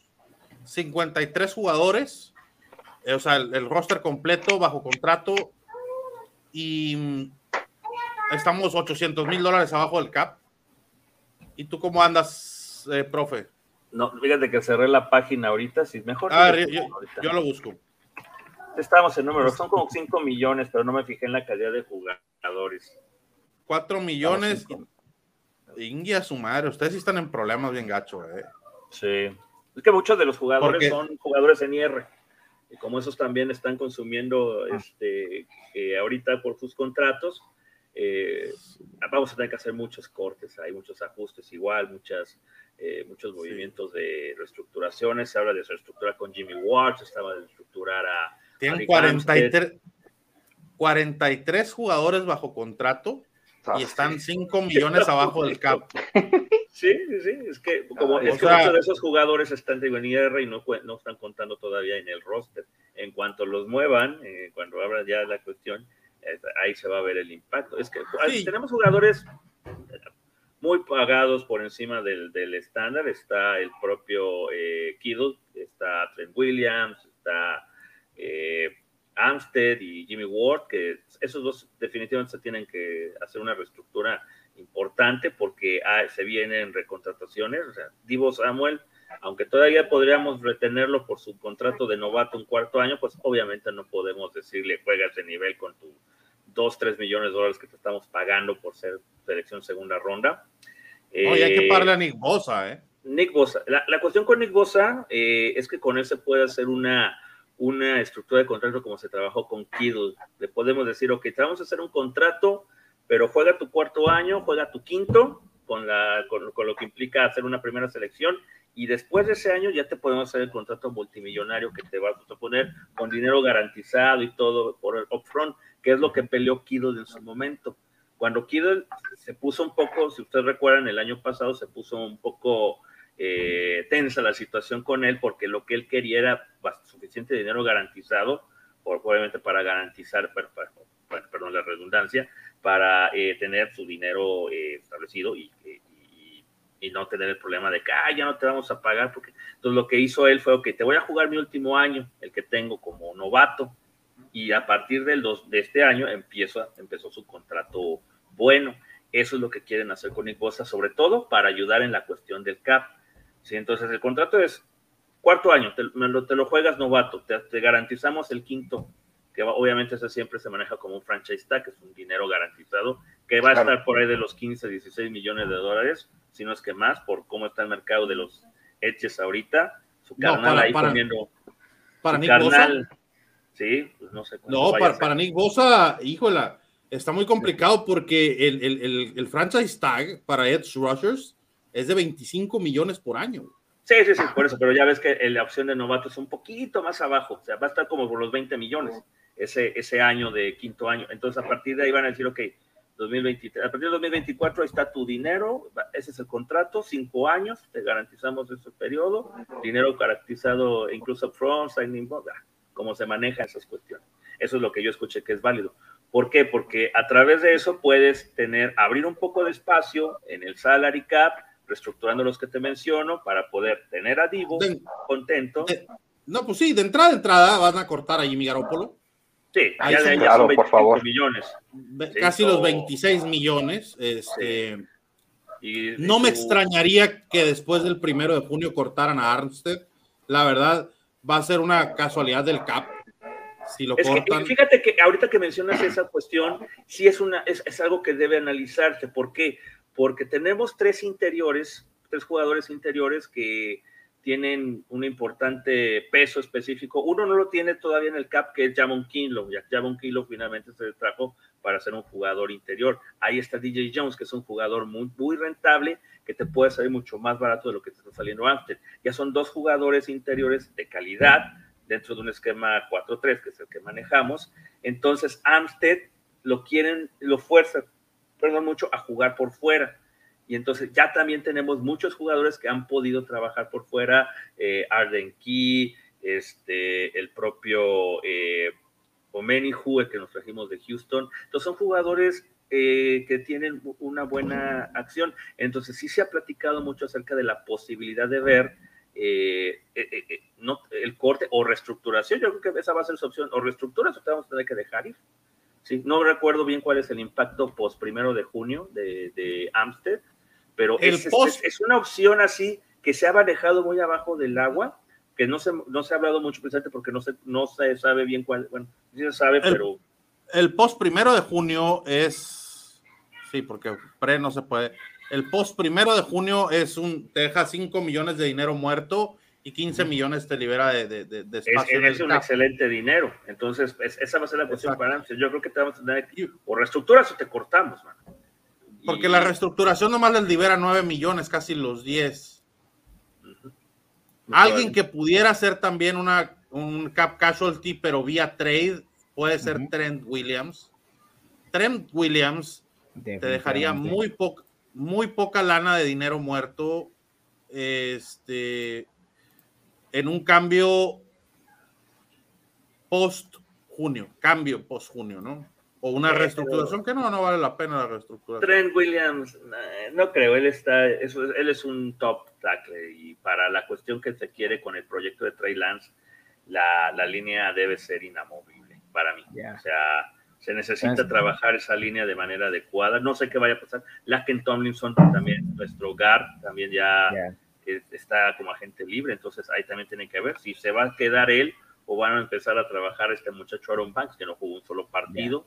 53 jugadores, eh, o sea, el, roster completo bajo contrato y mm, estamos 800 mil dólares abajo del cap. ¿Y tú cómo andas, eh, profe? No, fíjate que cerré la página ahorita, si mejor. Ah, yo, yo, lo busco. Estamos en números, son como 5 millones, pero no me fijé en la calidad de jugadores. 4 millones. Ingia su madre, ustedes sí están en problemas bien gacho, eh. Sí. Es que muchos de los jugadores son jugadores en IR. Y como esos también están consumiendo ah. este, eh, ahorita por sus contratos, eh, vamos a tener que hacer muchos cortes, hay muchos ajustes igual, muchas, eh, muchos movimientos de reestructuraciones. Se habla de reestructurar con Jimmy Ward, se estaba de reestructurar a. Tienen 43, 43 jugadores bajo contrato y están 5 millones abajo del cap. Sí, sí, sí, es que, como, es que muchos de esos jugadores están en IR y no, no están contando todavía en el roster. En cuanto los muevan, eh, cuando abra ya la cuestión, eh, ahí se va a ver el impacto. Es que tenemos jugadores muy pagados por encima del, del estándar. Está el propio eh, Kiddle, está Trent Williams, está eh, Amstead y Jimmy Ward, que esos dos definitivamente se tienen que hacer una reestructura importante porque ah, se vienen recontrataciones. O sea, Divo Samuel, aunque todavía podríamos retenerlo por su contrato de novato un cuarto año, pues obviamente no podemos decirle juega ese nivel con tu 2, 3 millones de dólares que te estamos pagando por ser selección segunda ronda. No, hay que pagarle a Nick Bosa, ¿eh? Nick Bosa. La, cuestión con Nick Bosa eh, es que con él se puede hacer una una estructura de contrato como se trabajó con Kiddle. Le podemos decir, ok, te vamos a hacer un contrato, pero juega tu cuarto año, juega tu quinto, con, la, con, lo que implica hacer una primera selección, y después de ese año ya te podemos hacer el contrato multimillonario que te vas a poner con dinero garantizado y todo por el upfront, que es lo que peleó Kiddle en su momento. Cuando Kiddle se puso un poco, si ustedes recuerdan, el año pasado se puso un poco eh, tensa la situación con él porque lo que él quería era suficiente dinero garantizado, obviamente para garantizar, perdón la redundancia, para eh, tener su dinero eh, establecido y, no tener el problema de que ya no te vamos a pagar. Porque... Entonces lo que hizo él fue, que te voy a jugar mi último año, el que tengo como novato, y a partir del dos, de este año empiezo, empezó su contrato bueno. Eso es lo que quieren hacer con Nick sobre todo para ayudar en la cuestión del CAP ¿sí? Entonces el contrato es cuarto año, te, lo, juegas novato, te, garantizamos el quinto, que obviamente ese siempre se maneja como un franchise tag, que es un dinero garantizado, que va a estar por ahí de los 15, 16 millones de dólares, si no es que más, por cómo está el mercado de los Eches ahorita. Su carnal ahí para, comiendo. Para Nick Bosa. Sí, pues no sé. No, para, para, Nick Bosa, híjola, está muy complicado porque el, el, el, el franchise tag para Edge Rushers es de 25 millones por año. Sí, sí, sí, por eso, pero ya ves que la opción de novato es un poquito más abajo, o sea, va a estar como por los 20 millones ese, ese año de quinto año. Entonces, a partir de ahí van a decir, ok, 2023, a partir de 2024 ahí está tu dinero, ese es el contrato, cinco años, te garantizamos ese periodo, dinero garantizado incluso front, signing, cómo se maneja esas cuestiones. Eso es lo que yo escuché que es válido. ¿Por qué? Porque a través de eso puedes tener, abrir un poco de espacio en el salary cap, reestructurando los que te menciono para poder tener a Divo contento. no, pues sí, de entrada a entrada van a cortar a Jimmy Garoppolo. Sí, Ahí ya, claro, por favor. millones. Casi los 26 millones. Este, y, no me extrañaría que después del primero de junio cortaran a Armstead. La verdad, va a ser una casualidad del cap. Si lo cortan. fíjate que ahorita que mencionas esa cuestión, sí es, una, es, es algo que debe analizarse. ¿Por qué? Porque tenemos tres interiores, tres jugadores interiores que tienen un importante peso específico. Uno no lo tiene todavía en el cap, que es Jamon Kinlo. Ya Jamon Kinlo finalmente se trajo para ser un jugador interior. Ahí está DJ Jones, que es un jugador muy, rentable, que te puede salir mucho más barato de lo que te está saliendo Amstead. Ya son dos jugadores interiores de calidad dentro de un esquema 4-3, que es el que manejamos. Entonces, Amstead lo quieren, lo fuerza perdón, mucho a jugar por fuera. Y entonces ya también tenemos muchos jugadores que han podido trabajar por fuera, eh, Arden Key, este, el propio eh, Omeni el que nos trajimos de Houston. Entonces son jugadores eh, que tienen una buena acción. Entonces sí se ha platicado mucho acerca de la posibilidad de ver eh, no, el corte o reestructuración. Yo creo que esa va a ser su opción. O reestructuras o te vamos a tener que dejar ir. Sí, no recuerdo bien cuál es el impacto post primero de junio de, de pero es, es, una opción así que se ha manejado muy abajo del agua, que no se, no se ha hablado mucho precisamente porque no se, no se sabe bien cuál, bueno, sí se sabe, pero... El post primero de junio es, sí, porque pre no se puede, el post primero de junio es un, te deja 5 millones de dinero muerto y 15 millones te libera de, de, de espacio. Es, un excelente dinero. Entonces, esa va a ser la cuestión para Yo creo que te vamos a tener o reestructuras o te cortamos, man. Porque la reestructuración nomás les libera 9 millones, casi los 10. Alguien que pudiera ser también una, un cap casualty, pero vía trade, puede ser Trent Williams. Trent Williams te dejaría muy, poca muy poca lana de dinero muerto. Este en un cambio post junio, cambio post junio, ¿no? O una reestructuración que no, no vale la pena la reestructuración. Trent Williams, no creo, él está, eso, él es un top tackle y para la cuestión que se quiere con el proyecto de Trey Lance, la, la línea debe ser inamovible para mí. O sea, se necesita trabajar esa línea de manera adecuada. No sé qué vaya a pasar. Laken Tomlinson también, nuestro guard, también ya está como agente libre, entonces ahí también tiene que ver si se va a quedar él o van a empezar a trabajar este muchacho Aaron Banks, que no jugó un solo partido.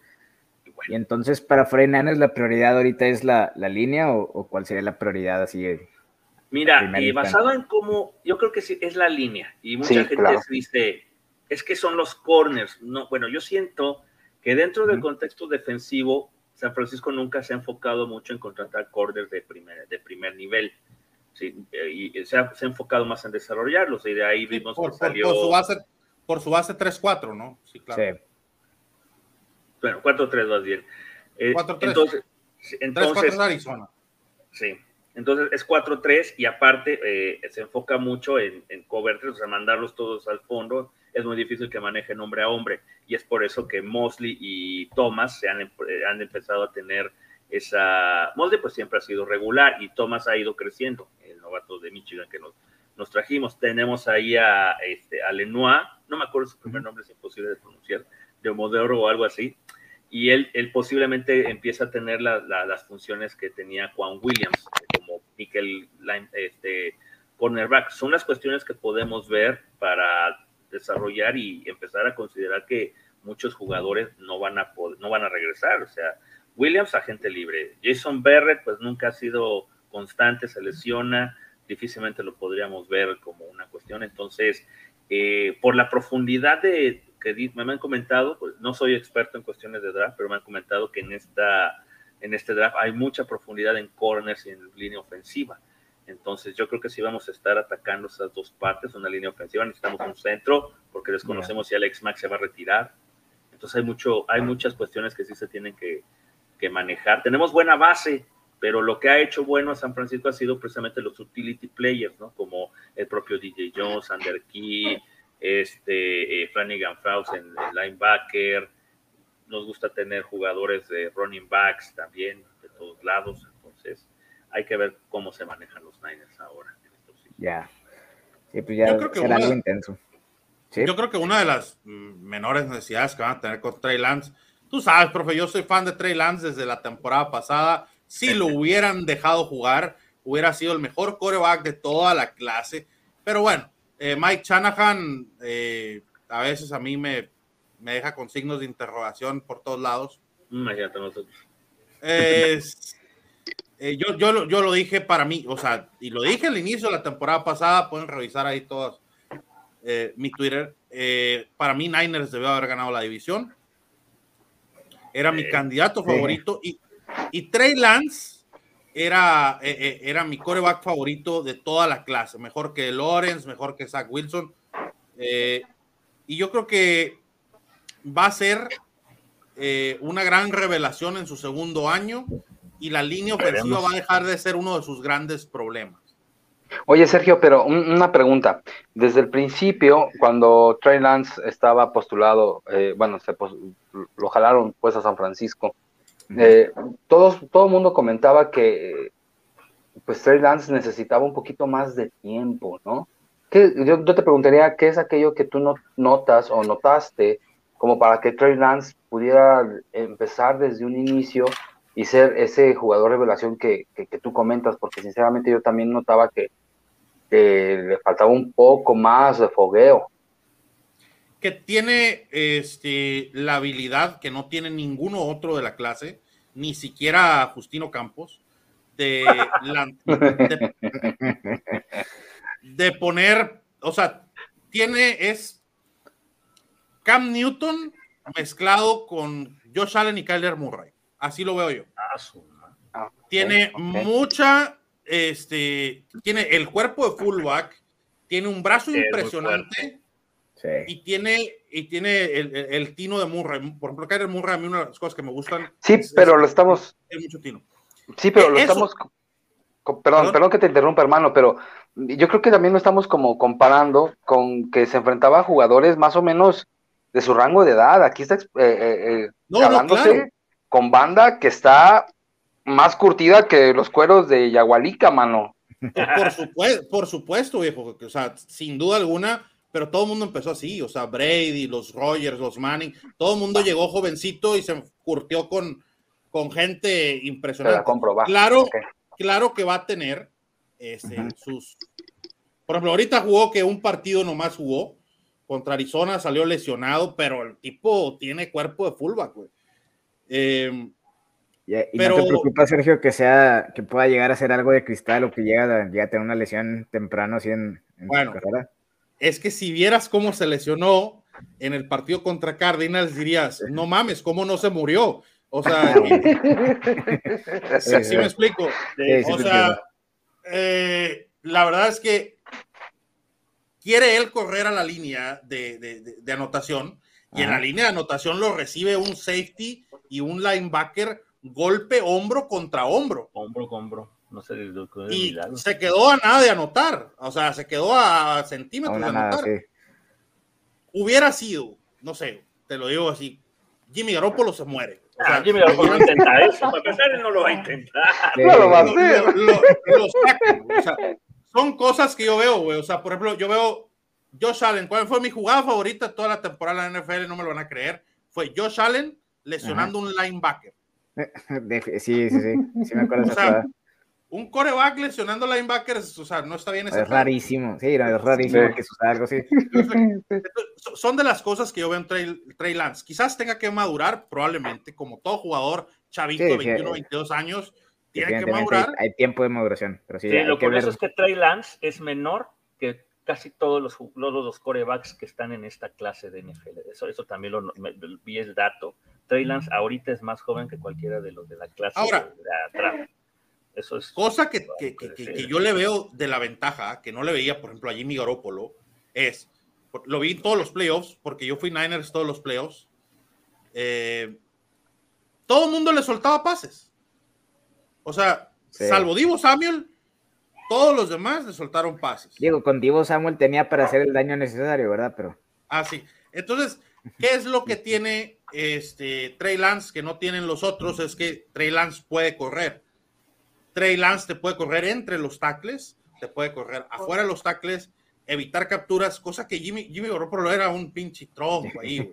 Y, entonces para Freinanes la prioridad ahorita es la, la línea o, cuál sería la prioridad así? Mira, y basado en cómo, yo creo que sí, es la línea. Y mucha gente dice, es que son los corners. No, bueno, yo siento que dentro del contexto defensivo, San Francisco nunca se ha enfocado mucho en contratar corners de primer, de primer nivel. Sí, y se ha, enfocado más en desarrollarlos y de ahí vimos por, que salió... Por su base, por su base 3-4, ¿no? Sí, claro. Bueno, 4-3 más bien. 4-3. Eh, entonces, entonces Arizona. Sí, entonces es 4-3 y aparte eh, se enfoca mucho en, en cover 3, o sea, mandarlos todos al fondo. Es muy difícil que manejen hombre a hombre y es por eso que Mosley y Thomas se han, eh, han empezado a tener esa... Mosley pues siempre ha sido regular y Thomas ha ido creciendo novatos de Michigan que nos, nos trajimos. Tenemos ahí a, este, a Lenoir, no me acuerdo su primer nombre, es imposible de pronunciar, de Omodoro o algo así. Y él, él posiblemente empieza a tener las funciones que tenía Juan Williams, como nickel line, este, cornerback. Son las cuestiones que podemos ver para desarrollar y empezar a considerar que muchos jugadores no van a poder, no van a regresar. O sea, Williams, agente libre. Jason Barrett, pues nunca ha sido constante, se lesiona, difícilmente lo podríamos ver como una cuestión. Entonces, eh, por la profundidad de que me han comentado, pues no soy experto en cuestiones de draft, pero me han comentado que en, esta, en este draft hay mucha profundidad en corners y en línea ofensiva. Entonces, yo creo que si vamos a estar atacando esas dos partes, una línea ofensiva, necesitamos un centro, porque desconocemos si Alex Max se va a retirar. Entonces, hay, mucho, hay muchas cuestiones que sí se tienen que, que manejar. Tenemos buena base, pero lo que ha hecho bueno a San Francisco ha sido precisamente los utility players, ¿no? Como el propio DJ Jones, Under Key, este, eh, Flanagan Faust en, linebacker. Nos gusta tener jugadores de running backs también de todos lados. Entonces, hay que ver cómo se manejan los Niners ahora. Ya. Sí, pues ya será algo intenso. Yo creo que una de las menores necesidades que van a tener con Trey Lance, tú sabes, profe, yo soy fan de Trey Lance desde la temporada pasada si lo hubieran dejado jugar, hubiera sido el mejor coreback de toda la clase. Pero bueno, eh, Mike Shanahan eh, a veces a mí me, me, deja con signos de interrogación por todos lados. Imagínate nosotros. Eh, yo, yo, yo, lo dije para mí, o sea, y lo dije al inicio de la temporada pasada, pueden revisar ahí todos mi Twitter. para mí, Niners debió haber ganado la división. Era mi candidato favorito y, y Trey Lance era, eh, eh, era mi coreback favorito de toda la clase, mejor que Lawrence, mejor que Zach Wilson. Eh, y yo creo que va a ser una gran revelación en su segundo año y la línea ofensiva va a dejar de ser uno de sus grandes problemas. Oye, Sergio, pero una pregunta. Desde el principio, cuando Trey Lance estaba postulado, bueno, se lo jalaron pues a San Francisco, eh, todos, todo el mundo comentaba que pues Trey Lance necesitaba un poquito más de tiempo, ¿no? yo, te preguntaría, ¿qué es aquello que tú no, notas o notaste como para que Trey Lance pudiera empezar desde un inicio y ser ese jugador revelación que, que, tú comentas, porque sinceramente yo también notaba que, le faltaba un poco más de fogueo. Que tiene este, la habilidad que no tiene ninguno otro de la clase, ni siquiera Justino Campos, de, de, poner, o sea, tiene, es Cam Newton mezclado con Josh Allen y Kyler Murray. Así lo veo yo. Ah, ah, tiene mucha, este, tiene el cuerpo de fullback, tiene un brazo impresionante y tiene, y tiene el, tino de Murray. Por ejemplo, Kyler Murray, a mí una de las cosas que me gustan. Sí, pero lo estamos. mucho tino. Sí, pero lo estamos. Perdón, perdón, que te interrumpa, hermano, pero yo creo que también lo estamos como comparando con que se enfrentaba a jugadores más o menos de su rango de edad. Aquí está eh, eh, eh con banda que está más curtida que los cueros de Yagualica, mano. Por, supuesto, por supuesto, viejo. O sea, sin duda alguna, pero todo el mundo empezó así. O sea, Brady, los Rogers, los Manning, todo el mundo llegó jovencito y se curtió con, con gente impresionante. Claro, claro que va a tener este, sus. Por ejemplo, ahorita jugó que un partido nomás jugó contra Arizona, salió lesionado, pero el tipo tiene cuerpo de fullback, güey. Eh, y, pero, no te preocupa, Sergio, que sea, que pueda llegar a ser algo de cristal o que llegue a, tener una lesión temprano así en, bueno, carrera. Es que si vieras cómo se lesionó en el partido contra Cardinals, dirías, no mames, ¿cómo no se murió? O sea, sí, me explico. o sea, eh, la verdad es que quiere él correr a la línea de, anotación y en la línea de anotación lo recibe un safety y un linebacker golpe hombro contra hombro. Hombro con hombro. No sé, y se quedó a nada de anotar, o sea, se quedó a centímetros de anotar. Hubiera sido, no sé, te lo digo así, Jimmy Garoppolo se muere. Ah, Jimmy Garoppolo no intentar eso, para empezar no lo va a intentar. No lo va a hacer. son cosas que yo veo, güey. O sea, por ejemplo, yo veo Josh Allen. ¿Cuál fue mi jugada favorita toda la temporada de la NFL? No me lo van a creer. Fue Josh Allen lesionando un linebacker. Sí, sí, sí. Sí me acuerdo o sea, un coreback lesionando linebackers, o sea, no está bien. Es rarísimo, sí, es rarísimo que suceda algo así. Son de las cosas que yo veo en Trey, Lance. Quizás tenga que madurar, probablemente, como todo jugador chavito de 21, 22 años, tiene que madurar. Hay, tiempo de maduración, pero sí. sí lo curioso es que Trey Lance es menor que casi todos los, los, corebacks que están en esta clase de NFL. Eso, eso también lo, vi el dato. Trey Lance ahorita es más joven que cualquiera de los de la clase Ahora, de atrás. Eso es cosa que, que, que, yo le veo de la ventaja, que no le veía, por ejemplo, a Jimmy Garoppolo, es, lo vi en todos los playoffs, porque yo fui Niners todos los playoffs, eh, todo el mundo le soltaba pases. O sea, salvo Divo Samuel, todos los demás le soltaron pases. Digo, con Divo Samuel tenía para hacer el daño necesario, ¿verdad? Pero. Ah, sí. Entonces, ¿qué es lo que tiene este Trey Lance que no tienen los otros? Es que Trey Lance puede correr. Trey Lance te puede correr entre los tackles, te puede correr afuera de los tackles, evitar capturas, cosa que Jimmy, Jimmy Garoppolo era un pinche tronco ahí.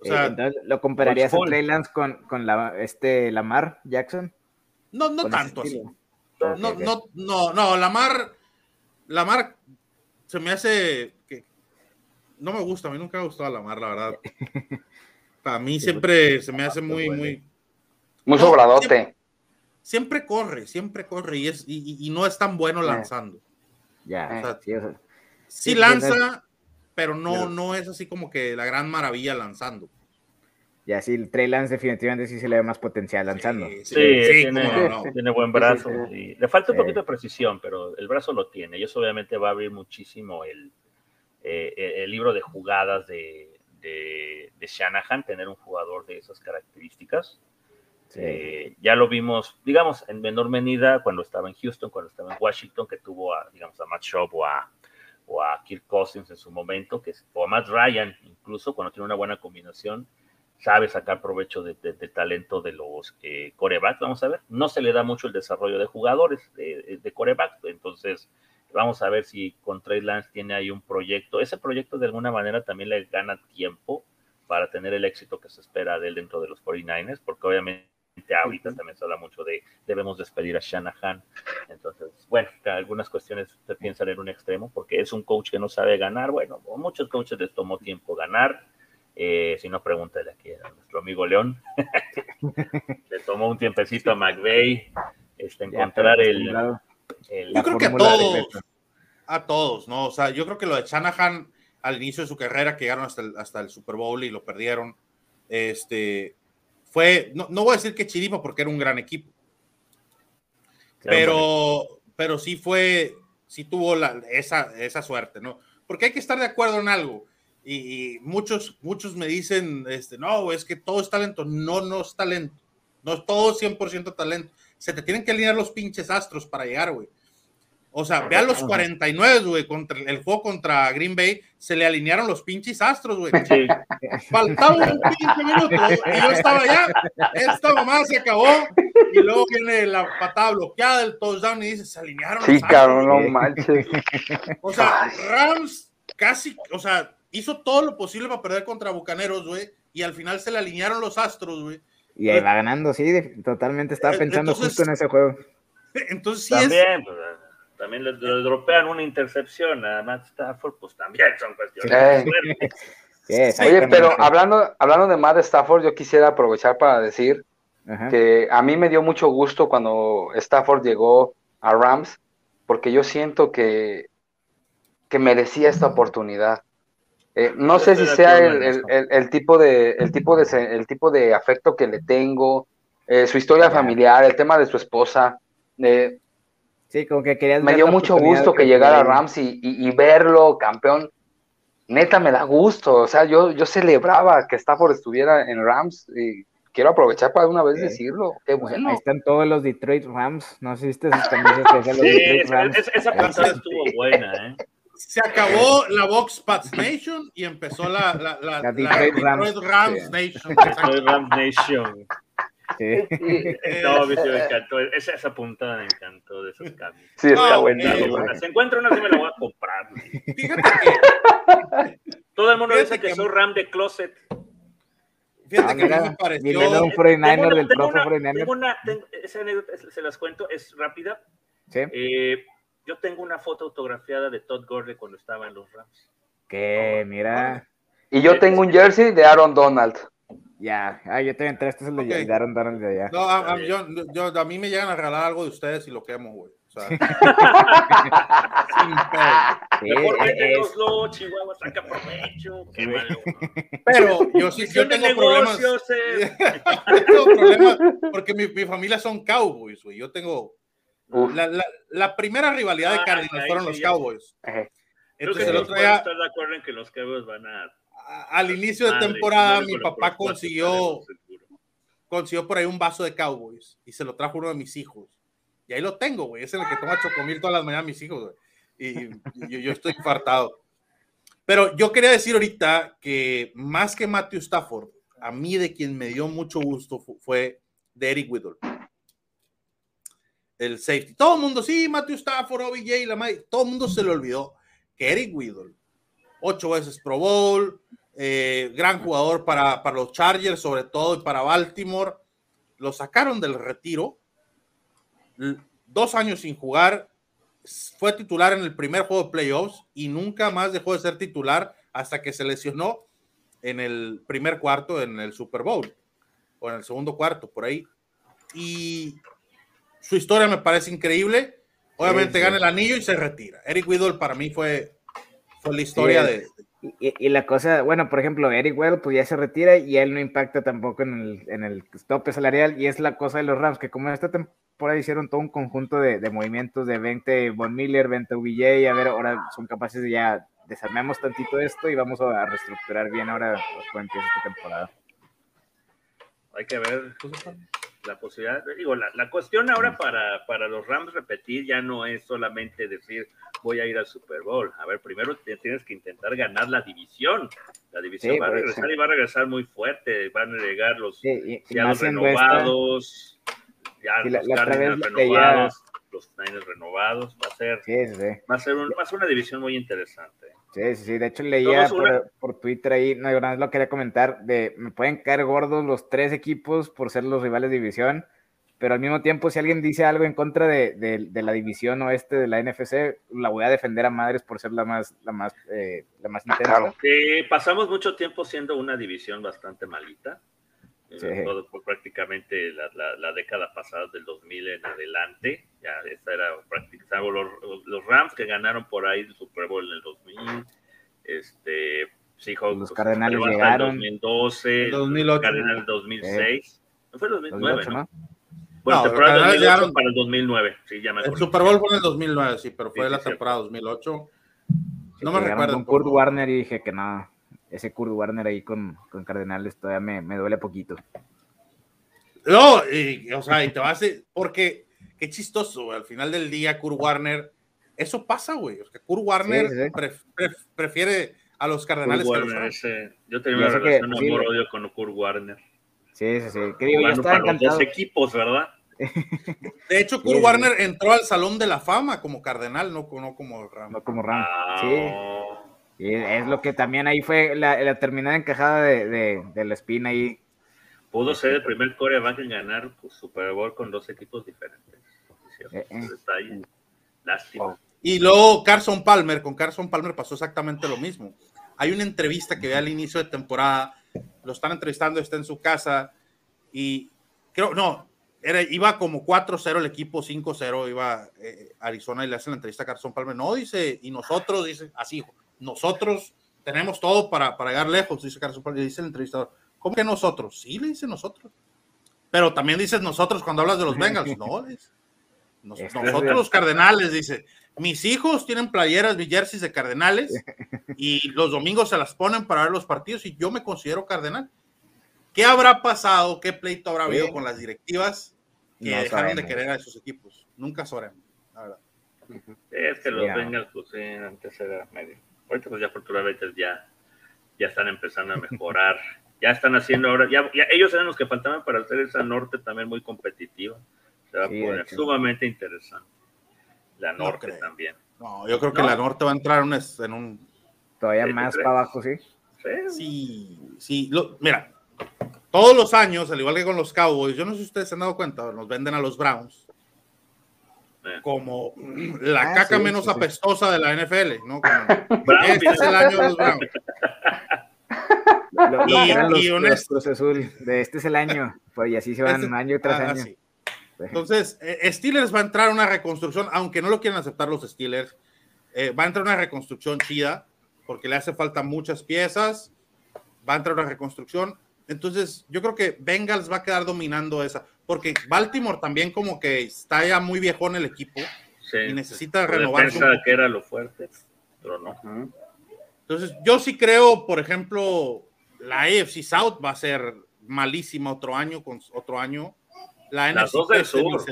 O sea, Entonces, ¿lo compararías a Trey Lance con, con la, este Lamar Jackson? No, no tanto así. No, no, no, no, Lamar, Lamar se me hace que no me gusta, a mí nunca me ha gustado Lamar, la verdad. A mí siempre se me hace muy, muy. Muy sobradote siempre corre, siempre corre y, es, y, no es tan bueno lanzando. Ya, sí, lanza, pero no, no es así como que la gran maravilla lanzando. Ya, sí, el Trey Lance definitivamente sí se le ve más potencial lanzando. Sí, tiene, buen brazo. Le falta un poquito de precisión, pero el brazo lo tiene. Y eso obviamente va a abrir muchísimo el, eh, el libro de jugadas de, de, de Shanahan, tener un jugador de esas características. Eh, ya lo vimos, digamos, en menor medida cuando estaba en Houston, cuando estaba en Washington, que tuvo a, digamos, a Matt Schaub o a, o a Kirk Cousins en su momento, que, o a Matt Ryan, incluso cuando tiene una buena combinación, sabe sacar provecho del de, talento de los eh, corebacks. Vamos a ver, no se le da mucho el desarrollo de jugadores de, de coreback, entonces vamos a ver si con Trey Lance tiene ahí un proyecto. Ese proyecto de alguna manera también le gana tiempo para tener el éxito que se espera de él dentro de los 49ers, porque obviamente ahorita también se habla mucho de debemos despedir a Shanahan. Entonces, bueno, algunas cuestiones se piensan en un extremo, porque es un coach que no sabe ganar. Bueno, a muchos coaches les tomó tiempo ganar. Eh, si no, pregúntale aquí a nuestro amigo León. Le tomó un tiempecito a McVeigh este, encontrar el, Yo creo que a todos, a todos, ¿no? O sea, yo creo que lo de Shanahan al inicio de su carrera, que llegaron hasta el, hasta el Super Bowl y lo perdieron, este, fue, no, no voy a decir que chiripa porque era un gran equipo, pero, pero sí fue, sí tuvo la, esa, esa suerte, ¿no? Porque hay que estar de acuerdo en algo. Y, muchos, muchos me dicen, este, no, es que todo es talento. No, no es talento. No es todo 100% talento. Se te tienen que alinear los pinches astros para llegar, güey. O sea, vean los 49, güey, contra el juego contra Green Bay, se le alinearon los pinches astros, güey. Sí. Faltaba un pinche minuto y yo estaba ya, esta mamá se acabó y luego viene la patada bloqueada del touchdown y dice, se alinearon Sí, cabrón, no manches. O sea, Rams casi, o sea, hizo todo lo posible para perder contra Bucaneros, güey, y al final se le alinearon los astros, güey. Y ahí va ganando, sí, totalmente estaba pensando justo en ese juego. Entonces sí También, pues, también le, dropean una intercepción a Matt Stafford, pues también son cuestiones. Eh. Oye, pero hablando, hablando de Matt Stafford, yo quisiera aprovechar para decir que a mí me dio mucho gusto cuando Stafford llegó a Rams, porque yo siento que, que merecía esta oportunidad. Eh, no sé si sea el, tipo de, el, tipo de, el tipo de afecto que le tengo, eh, su historia familiar, el tema de su esposa. Eh, Sí, como que querías Me dio mucho gusto que, llegara llegara Rams y, verlo campeón. Neta, me da gusto. O sea, yo, yo celebraba que Stafford estuviera en Rams y quiero aprovechar para una vez decirlo. Qué bueno. Ahí están todos los Detroit Rams. No sé si camisas que los Detroit Rams. Esa, esa estuvo buena, ¿eh? Se acabó la Vox Pats Nation y empezó la, la, la, Detroit, Rams, Nation. Detroit Rams Nation. No, me encantó. Esa, esa puntada me encantó de esos cambios. Sí, está buena. Se encuentra una, sí me la voy a comprar. Fíjate que. Todo el mundo dice que, soy RAM de closet. Fíjate que a mí me pareció. un 49 del profe 49 tengo una, tengo, esa anécdota se las cuento, es rápida. Sí. Eh, yo tengo una foto autografiada de Todd Gurley cuando estaba en los Rams. Que, mira. Y yo tengo un jersey de Aaron Donald. Ya, ah, yo te entré, este es el de Aaron Donald de allá. No, a, yo, yo, a mí me llegan a regalar algo de ustedes y lo quemo, güey. O sea, sin Mejor véndenoslo, Chihuahua, saca provecho. Qué malo. Pero yo sí yo tengo problemas. Eh. tengo problemas porque mi, mi, familia son cowboys, güey. Yo tengo la, la, la, primera rivalidad de ah, Cardinals fueron los Cowboys. Entonces el otro día. Estar de acuerdo en que los Cowboys van a al inicio de temporada mi papá consiguió, consiguió por ahí un vaso de Cowboys y se lo trajo uno de mis hijos. Y ahí lo tengo, güey. Es el que toma chocomil todas las mañanas mis hijos, güey. Y yo, estoy infartado. Pero yo quería decir ahorita que más que Matthew Stafford, a mí de quien me dio mucho gusto fue de Eric Whittle. El safety. Todo el mundo, sí, Matthew Stafford, OBJ, la madre. Todo el mundo se le olvidó que Eric Whittle, ocho veces Pro Bowl, eh, gran jugador para, para, los Chargers, sobre todo, y para Baltimore. Lo sacaron del retiro, dos años sin jugar, fue titular en el primer juego de playoffs y nunca más dejó de ser titular hasta que se lesionó en el primer cuarto en el Super Bowl, o en el segundo cuarto, por ahí. Y su historia me parece increíble. Obviamente gana el anillo y se retira. Eric Whittle para mí fue, fue la historia de, y, la cosa, bueno, por ejemplo, Eric Well, pues ya se retira y él no impacta tampoco en el, en el tope salarial. Y es la cosa de los Rams, que como esta temporada hicieron todo un conjunto de, de movimientos de 20 Von Miller, 20 UBJ, a ver, ahora son capaces de ya desarmemos tantito esto y vamos a reestructurar bien ahora cuando empieza esta temporada. Hay que ver la posibilidad, digo, la, la cuestión ahora para, para los Rams repetir ya no es solamente decir voy a ir al Super Bowl. A ver, primero tienes que intentar ganar la división. La división va a regresar y va a regresar muy fuerte. Van a llegar los, ya los renovados, ya los Cardinals renovados, los Niners renovados. Va a ser, va a ser, un, va a ser una división muy interesante. Sí, sí, sí. De hecho, leía por, por, Twitter ahí, no, nada más lo quería comentar, de me pueden caer gordos los tres equipos por ser los rivales de división, pero al mismo tiempo, si alguien dice algo en contra de, de, la división oeste de la NFC, la voy a defender a madres por ser la más, la más, eh, la más ah, intensa. Sí, pasamos mucho tiempo siendo una división bastante malita. Eh, todo por prácticamente la, la, década pasada del 2000 en adelante. Ya esta era prácticamente los, los, Rams que ganaron por ahí el Super Bowl en el 2000. Este, Seahawks, los Cardenales llegaron. En 2012, el 2008. Cardenales 2006. ¿No fue el 2009? ¿no? Bueno, no, temporada 2008 para el 2009. Sí, ya me el Super Bowl fue en el 2009, sí, pero fue la temporada 2008. No me recuerdo. Con Kurt Warner y dije que nada ese Kurt Warner ahí con, con Cardenales todavía me, me, duele poquito. No, y, o sea, y te vas a porque qué chistoso, al final del día Kurt Warner, eso pasa, güey, o sea, Kurt Warner prefiere a los Cardenales que a los Yo tenía una relación amor-odio con Kurt Warner. Sí, sí, sí. ¿Qué digo? Yo estaba encantado. Los dos equipos, ¿verdad? De hecho, Kurt Warner entró al Salón de la Fama como Cardenal, no, no como Ram. No como Ram. Ah, sí es lo que también ahí fue la, terminada encajada de, la espina ahí. Pudo ser el primer coreback en ganar Super Bowl con dos equipos diferentes. Eh, eh. Lástima. Y luego Carson Palmer, con Carson Palmer pasó exactamente lo mismo. Hay una entrevista que ve al inicio de temporada, lo están entrevistando, está en su casa y creo, no, era, iba como 4-0 el equipo, 5-0 iba eh, Arizona y le hacen la entrevista a Carson Palmer. No, dice, y nosotros, dice, así, nosotros tenemos todo para, para llegar lejos, dice Carlos dice el entrevistador. ¿Cómo que nosotros? Sí, le dice nosotros. Pero también dices nosotros cuando hablas de los Bengals. No, nosotros los Cardenales, dice. Mis hijos tienen playeras, mis jerseys de Cardenales y los domingos se las ponen para ver los partidos y yo me considero Cardenal. ¿Qué habrá pasado? ¿Qué pleito habrá habido con las directivas que dejaron de querer a esos equipos? Nunca sabremos, la verdad. Es que los Bengals, pues antes era medio ahorita pues ya afortunadamente ya, ya están empezando a mejorar. ya están haciendo ahora, ya, ellos eran los que faltaban para hacer esa norte también muy competitiva. Se va a poner sumamente interesante. La norte también. No, yo creo que la norte va a entrar en un... Todavía más para abajo, sí. Sí, sí. mira, todos los años, al igual que con los Cowboys, yo no sé si ustedes se han dado cuenta, nos venden a los Browns. Como la ah, caca menos apestosa de la NFL, ¿no? este es el año de los Browns. y, honesto, de este es el año, pues y así se van este, año tras ah, año. Entonces, eh, Steelers va a entrar una reconstrucción, aunque no lo quieran aceptar los Steelers, eh, va a entrar una reconstrucción chida, porque le hace falta muchas piezas, va a entrar una reconstrucción. Entonces, yo creo que Bengals va a quedar dominando esa porque Baltimore también como que está ya muy viejo en el equipo y necesita renovar. Pensaba que era lo fuerte, pero no. Entonces, yo sí creo, por ejemplo, la AFC South va a ser malísima otro año con otro año. La las NFC dos del sur.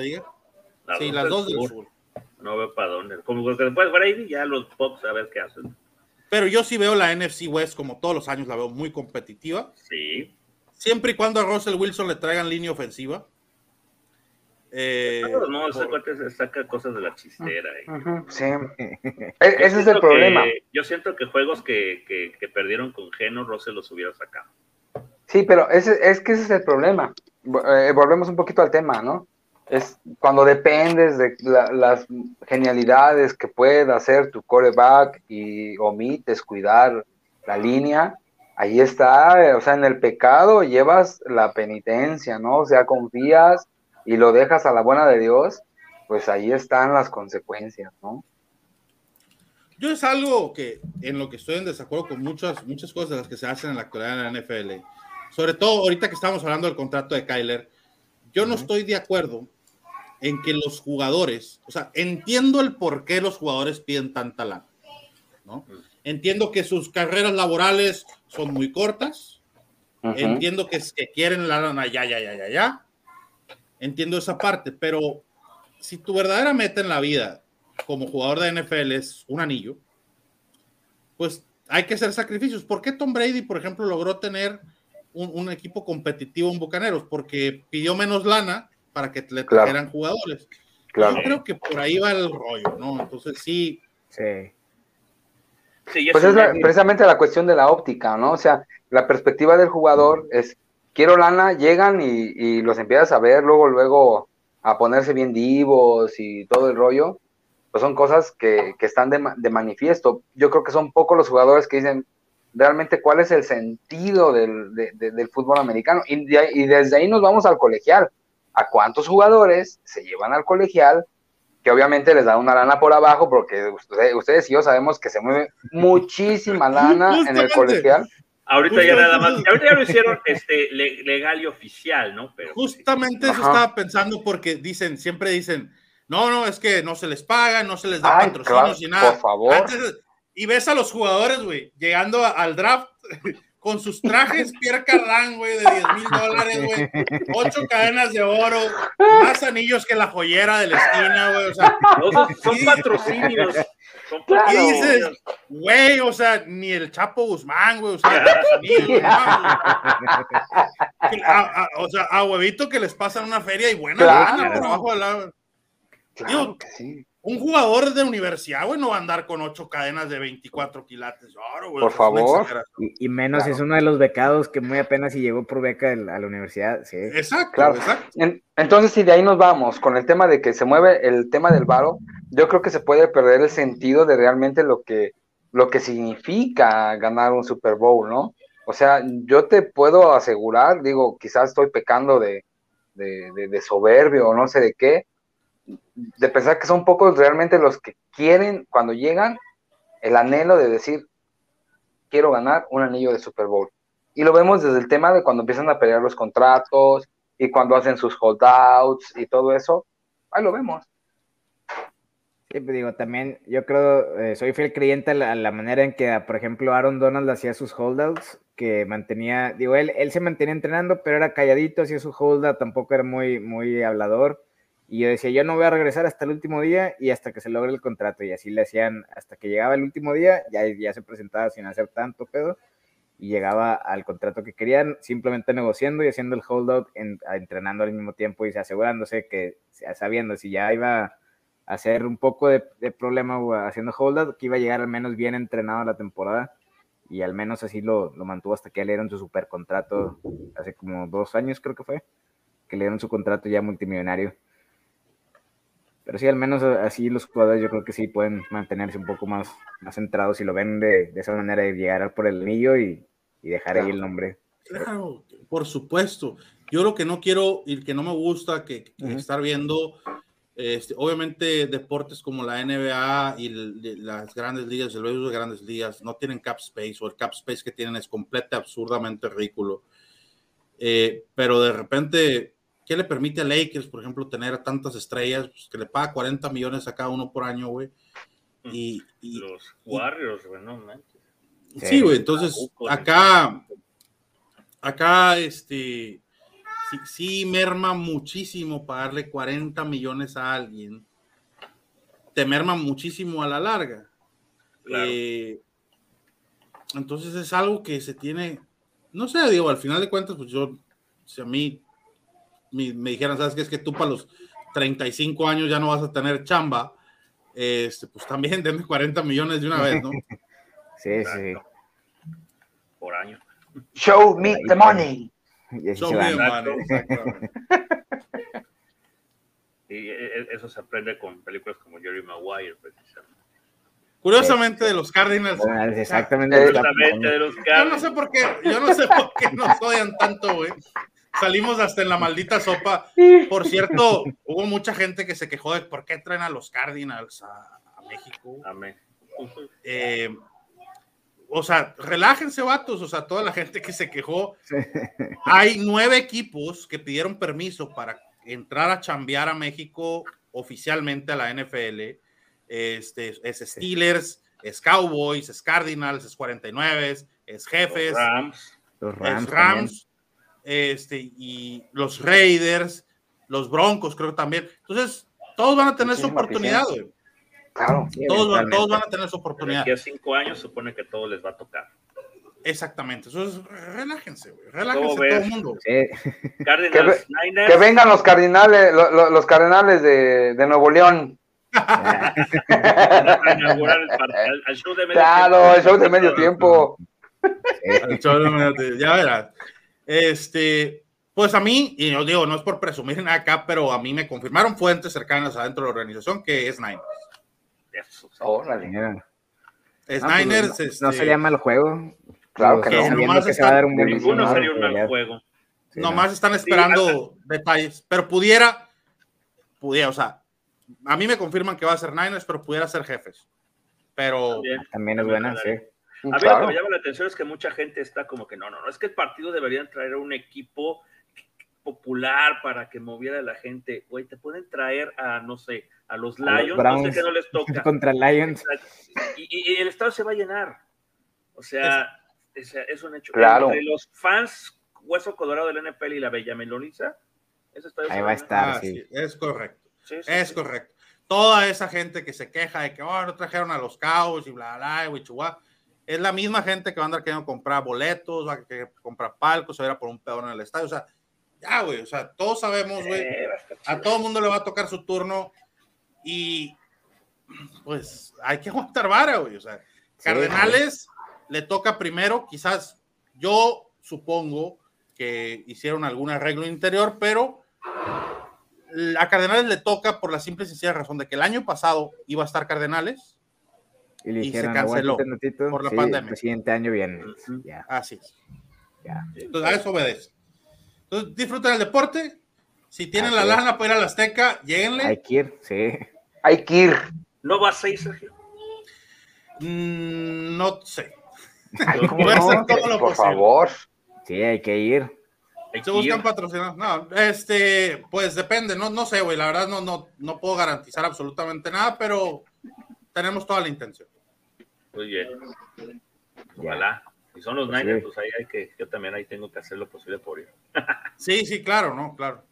sí, las dos del sur. No veo para dónde. Como que después Brady, ya los Bucks a ver qué hacen. Pero yo sí veo la NFC West como todos los años la veo muy competitiva. Sí. Siempre y cuando a Russell Wilson le traigan línea ofensiva. Eh, no, se saca cosas de la chistera. Eh. Sí. E-, ese es el problema. yo siento que juegos que, que, perdieron con Geno, Rose los hubiera sacado. Sí, pero ese, es que ese es el problema. Eh, volvemos un poquito al tema, ¿no? Es cuando dependes de las genialidades que pueda hacer tu coreback y omites cuidar la línea, ahí está, o sea, en el pecado llevas la penitencia, ¿no? O sea, confías y lo dejas a la buena de Dios, pues ahí están las consecuencias, ¿no? Yo es algo que en lo que estoy en desacuerdo con muchas, muchas cosas de las que se hacen en la actualidad en la NFL. Sobre todo ahorita que estamos hablando del contrato de Kyler, yo no estoy de acuerdo en que los jugadores, o sea, entiendo el por qué los jugadores piden tanta lana, ¿no? Entiendo que sus carreras laborales son muy cortas, entiendo que, que quieren la lana ya, ya, ya, ya, ya, entiendo esa parte, pero si tu verdadera meta en la vida como jugador de NFL es un anillo, pues hay que hacer sacrificios. ¿Por qué Tom Brady, por ejemplo, logró tener un, equipo competitivo en Bucaneros? Porque pidió menos lana para que le trajeran jugadores. Yo creo que por ahí va el rollo, ¿no? Entonces sí. Sí. Pues es precisamente la cuestión de la óptica, ¿no? O sea, la perspectiva del jugador es, quiero lana, llegan y, los empiezas a ver, luego, luego a ponerse bien divos y todo el rollo, pues son cosas que, están de, manifiesto. Yo creo que son pocos los jugadores que dicen realmente cuál es el sentido del, del fútbol americano. Y, y desde ahí nos vamos al colegial. ¿A cuántos jugadores se llevan al colegial que obviamente les da una lana por abajo, porque ustedes, y yo sabemos que se mueve muchísima lana en el colegial. Ahorita ya nada más, ahorita ya lo hicieron este, legal y oficial, ¿no? Pero, Justamente eso estaba pensando porque dicen, siempre dicen, no, no, es que no se les paga, no se les da patrocinios y nada. Por favor. y ves a los jugadores, güey, llegando al draft con sus trajes Pierre Cardin, güey, de 10 mil dólares, güey, ocho cadenas de oro, más anillos que la joyera de la esquina, güey, o sea, son, patrocinios. Son Y dices, güey, o sea, ni el Chapo Guzmán, güey, o sea, a, o sea, a huevito que les pasan una feria y buena claro. por abajo de la... Claro que sí un jugador de universidad, güey, no va a andar con ocho cadenas de 24 quilates güey. Por favor. Y, menos es uno de los becados que muy apenas si llegó por beca a la universidad. Sí. Exacto, exacto. entonces, si de ahí nos vamos con el tema de que se mueve el tema del varo, yo creo que se puede perder el sentido de realmente lo que, lo que significa ganar un Super Bowl, ¿no? O sea, yo te puedo asegurar, digo, quizás estoy pecando de, de, de soberbio o no sé de qué, de pensar que son pocos realmente los que quieren, cuando llegan, el anhelo de decir, quiero ganar un anillo de Super Bowl. Y lo vemos desde el tema de cuando empiezan a pelear los contratos y cuando hacen sus holdouts y todo eso. Ahí lo vemos. Sí, pues digo, también yo creo, eh, soy fiel creyente a la, manera en que, por ejemplo, Aaron Donald hacía sus holdouts, que mantenía, digo, él, él se mantenía entrenando, pero era calladito, hacía su holdout, tampoco era muy, muy hablador y yo decía, yo no voy a regresar hasta el último día y hasta que se logre el contrato. Y así le hacían, hasta que llegaba el último día, ya, ya se presentaba sin hacer tanto pedo y llegaba al contrato que querían, simplemente negociando y haciendo el holdout, en, entrenando al mismo tiempo y asegurándose que, sabiendo si ya iba a hacer un poco de, problema haciendo holdout, que iba a llegar al menos bien entrenado a la temporada y al menos así lo, lo mantuvo hasta que le dieron su super contrato hace como dos años creo que fue, que le dieron su contrato ya multimillonario. Pero sí, al menos así los jugadores yo creo que sí pueden mantenerse un poco más, más centrados y lo ven de, esa manera de llegar por el anillo y, dejar ahí el nombre. Claro, por supuesto. Yo lo que no quiero y que no me gusta que, estar viendo, este, obviamente deportes como la NBA y las grandes ligas, el béisbol de grandes ligas, no tienen cap space o el cap space que tienen es completamente absurdamente ridículo. Eh, pero de repente ¿Qué le permite a Lakers, por ejemplo, tener tantas estrellas? Pues, que le paga 40 millones a cada uno por año, güey. Mm. Y, los Warriors, güey, no Sí, güey, entonces acá, acá, este, sí, merma muchísimo pagarle 40 millones a alguien. Te merma muchísimo a la larga. Eh, entonces es algo que se tiene, no sé, digo, al final de cuentas, pues yo, si a mí me, dijeran, ¿sabes qué? Es que tú para los 35 años ya no vas a tener chamba, este, pues también denme 40 millones de una vez, ¿no? sí, sí. Por año. Show me the money. Show me the money. Y e, e, eso se aprende con películas como Jerry Maguire, precisamente. Curiosamente de los Cardinals. Exactamente. de los Cardinals. Yo no sé por qué, yo no sé por qué nos odian tanto, güey salimos hasta en la maldita sopa. Por cierto, hubo mucha gente que se quejó de por qué traen a los Cardinals a, México. Amén. Eh, o sea, relájense, vatos. O sea, toda la gente que se quejó. Hay nueve equipos que pidieron permiso para entrar a chambear a México oficialmente a la NFL. Este, es Steelers, es Cowboys, es Cardinals, es 49, es Jefes, los Rams, es Rams este, y los Raiders, los Broncos, creo también. Entonces, todos van a tener su oportunidad, Claro. Todos, van, todos van a tener su oportunidad. Aquí a cinco años supone que todo les va a tocar. Exactamente. Entonces, relájense, güey. Relájense todo el mundo. que, vengan los cardinales, los, cardenales de, de Nuevo León. al, show de medio claro, el show de medio tiempo. El show de medio tiempo. Ya verás. Este, pues a mí, y os digo, no es por presumir nada acá, pero a mí me confirmaron fuentes cercanas adentro de la organización que es Niners. Oh, la línea. Es no, Niners. Pues, este, no, se llama el juego. Claro que no. Nomás que están, un ninguno sería un mal juego. nomás están esperando detalles, pero pudiera, pudiera, o sea, a mí me confirman que va a ser Niners, pero pudiera ser jefes. Pero también, es buena, sí. A mí lo que me llama la atención es que mucha gente está como que no, no, no, es que el partido deberían traer un equipo popular para que moviera a la gente. Güey, te pueden traer a, no sé, a los Lions, no sé qué no les toca. Contra Lions. Y, el estado se va a llenar. O sea, es, es un hecho. Claro. Entre los fans Hueso Colorado del NFL y la Bella Meloniza, eso está Ahí va a estar, ah, sí. Es correcto. es correcto. Toda esa gente que se queja de que oh, no trajeron a los caos y bla, bla, bla, bla, es la misma gente que va a andar queriendo comprar boletos, va a querer comprar palcos, o ir a por un peón en el estadio. O sea, ya, güey, o sea, todos sabemos, güey, a todo mundo le va a tocar su turno y pues hay que aguantar vara, güey, o sea, Cardenales le toca primero, quizás yo supongo que hicieron algún arreglo interior, pero a Cardenales le toca por la simple y sencilla razón de que el año pasado iba a estar Cardenales y, se canceló por la pandemia. El siguiente año viene. Así es. Entonces a eso obedece. Entonces, disfruten el deporte. Si tienen la lana para ir a la Azteca, lleguenle. Hay que ir, sí. Hay que ir. ¿No vas a ir, Sergio? Mm, no sé. Voy a hacer todo lo Por favor. Sí, hay que ir. Se buscan patrocinados. No, este, pues depende, no, no sé, güey. La verdad no, no, no puedo garantizar absolutamente nada, pero tenemos toda la intención. Muy bien. Ojalá. Si son los pues Niners, pues ahí hay que, yo también ahí tengo que hacer lo posible por ir. sí, sí, claro, no, claro.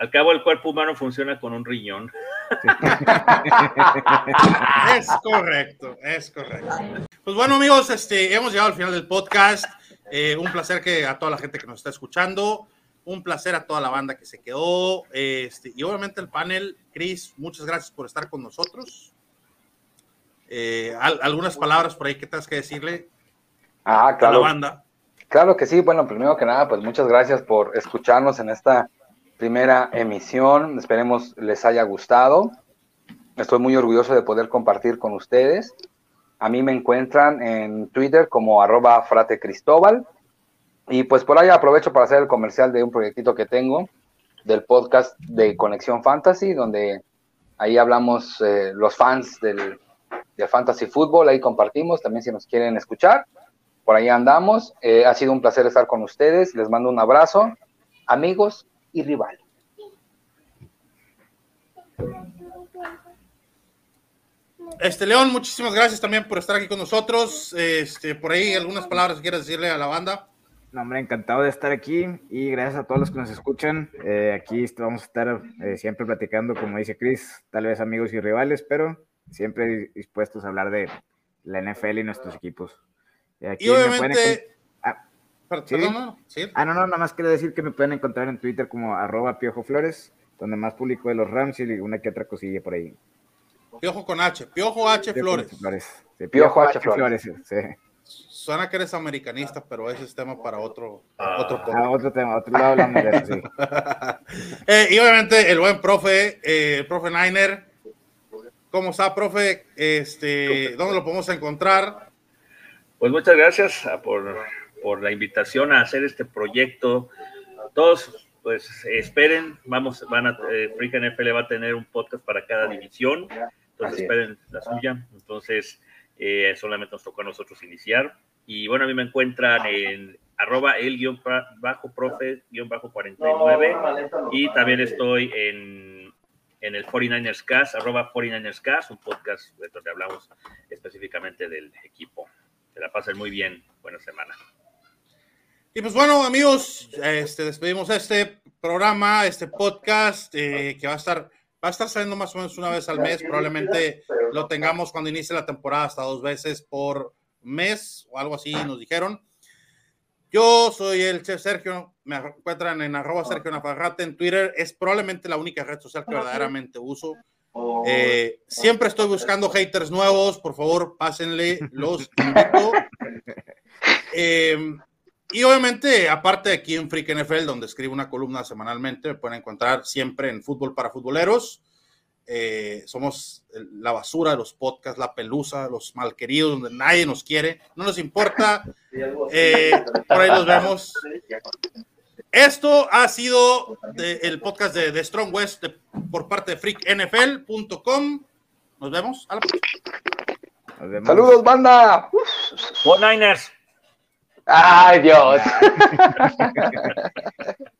Al cabo, el cuerpo humano funciona con un riñón. es correcto, es correcto. Pues bueno, amigos, este, hemos llegado al final del podcast. Eh, un placer que a toda la gente que nos está escuchando. Un placer a toda la banda que se quedó. Este, y obviamente el panel. Chris, muchas gracias por estar con nosotros. Eh, algunas palabras por ahí que tengas que decirle Ah, claro. Claro que sí. Bueno, primero que nada, pues muchas gracias por escucharnos en esta primera emisión. Esperemos les haya gustado. Estoy muy orgulloso de poder compartir con ustedes. A mí me encuentran en Twitter como arroba frate Cristóbal. Y pues por ahí aprovecho para hacer el comercial de un proyectito que tengo del podcast de Conexión Fantasy, donde ahí hablamos eh, los fans del, del Fantasy Fútbol, ahí compartimos también si nos quieren escuchar por ahí andamos. Eh, ha sido un placer estar con ustedes. Les mando un abrazo, amigos y rivales. Este León, muchísimas gracias también por estar aquí con nosotros. Este, por ahí algunas palabras que quieras decirle a la banda. No, hombre, encantado de estar aquí y gracias a todos los que nos escuchan. Eh, aquí vamos a estar eh, siempre platicando, como dice Chris, tal vez amigos y rivales, pero siempre dispuestos a hablar de la NFL y nuestros equipos y obviamente... Ah, no, ah, no, nada más quiero decir que me pueden encontrar en Twitter como arroba Piojo Flores, donde más publico de los Rams y una que otra cosilla por ahí. Piojo con H, Piojo H Flores. Piojo, H, Flores. sí. Suena que eres americanista, pero ese es tema para otro, otro, ah, otro tema, otro lado hablamos de eso, sí. Eh, y obviamente el buen profe, eh, el profe Niner. ¿Cómo está, profe? Este, ¿Dónde lo podemos encontrar? Pues muchas gracias ah, por, la invitación a hacer este proyecto. Todos, pues esperen, vamos, van a, eh, Freak NFL va a tener un podcast para cada división, entonces esperen la suya. Entonces, eh, solamente nos tocó a nosotros iniciar. Y bueno, a mí me encuentran en arroba el guion bajo profe guion bajo 49 y también estoy en, en el 49ers Cast, arroba 49ers Cast, un podcast donde hablamos específicamente del equipo. Que la pasen muy bien. Buena semana. Y pues bueno, amigos, este, despedimos este programa, este podcast, eh, que va a estar, va a estar saliendo más o menos una vez al mes. Probablemente lo tengamos cuando inicie la temporada hasta dos veces por mes o algo así, nos dijeron. Yo soy el chef Sergio, me encuentran en arroba Sergio Nafarrate en Twitter, es probablemente la única red social que verdaderamente uso. Eh, siempre estoy buscando haters nuevos, por favor, pásenle, los invito. Eh, y obviamente, aparte de aquí en Freak NFL, donde escribo una columna semanalmente, me pueden encontrar siempre en Fútbol para Futboleros. Eh, somos la basura de los podcasts, la pelusa, los malqueridos, donde nadie nos quiere, no nos importa. por ahí los vemos. Esto ha sido el podcast de, de Strong West por parte de freaknfl.com. Nos vemos. A la próxima. Saludos, banda. Go Niners. Ay, Dios.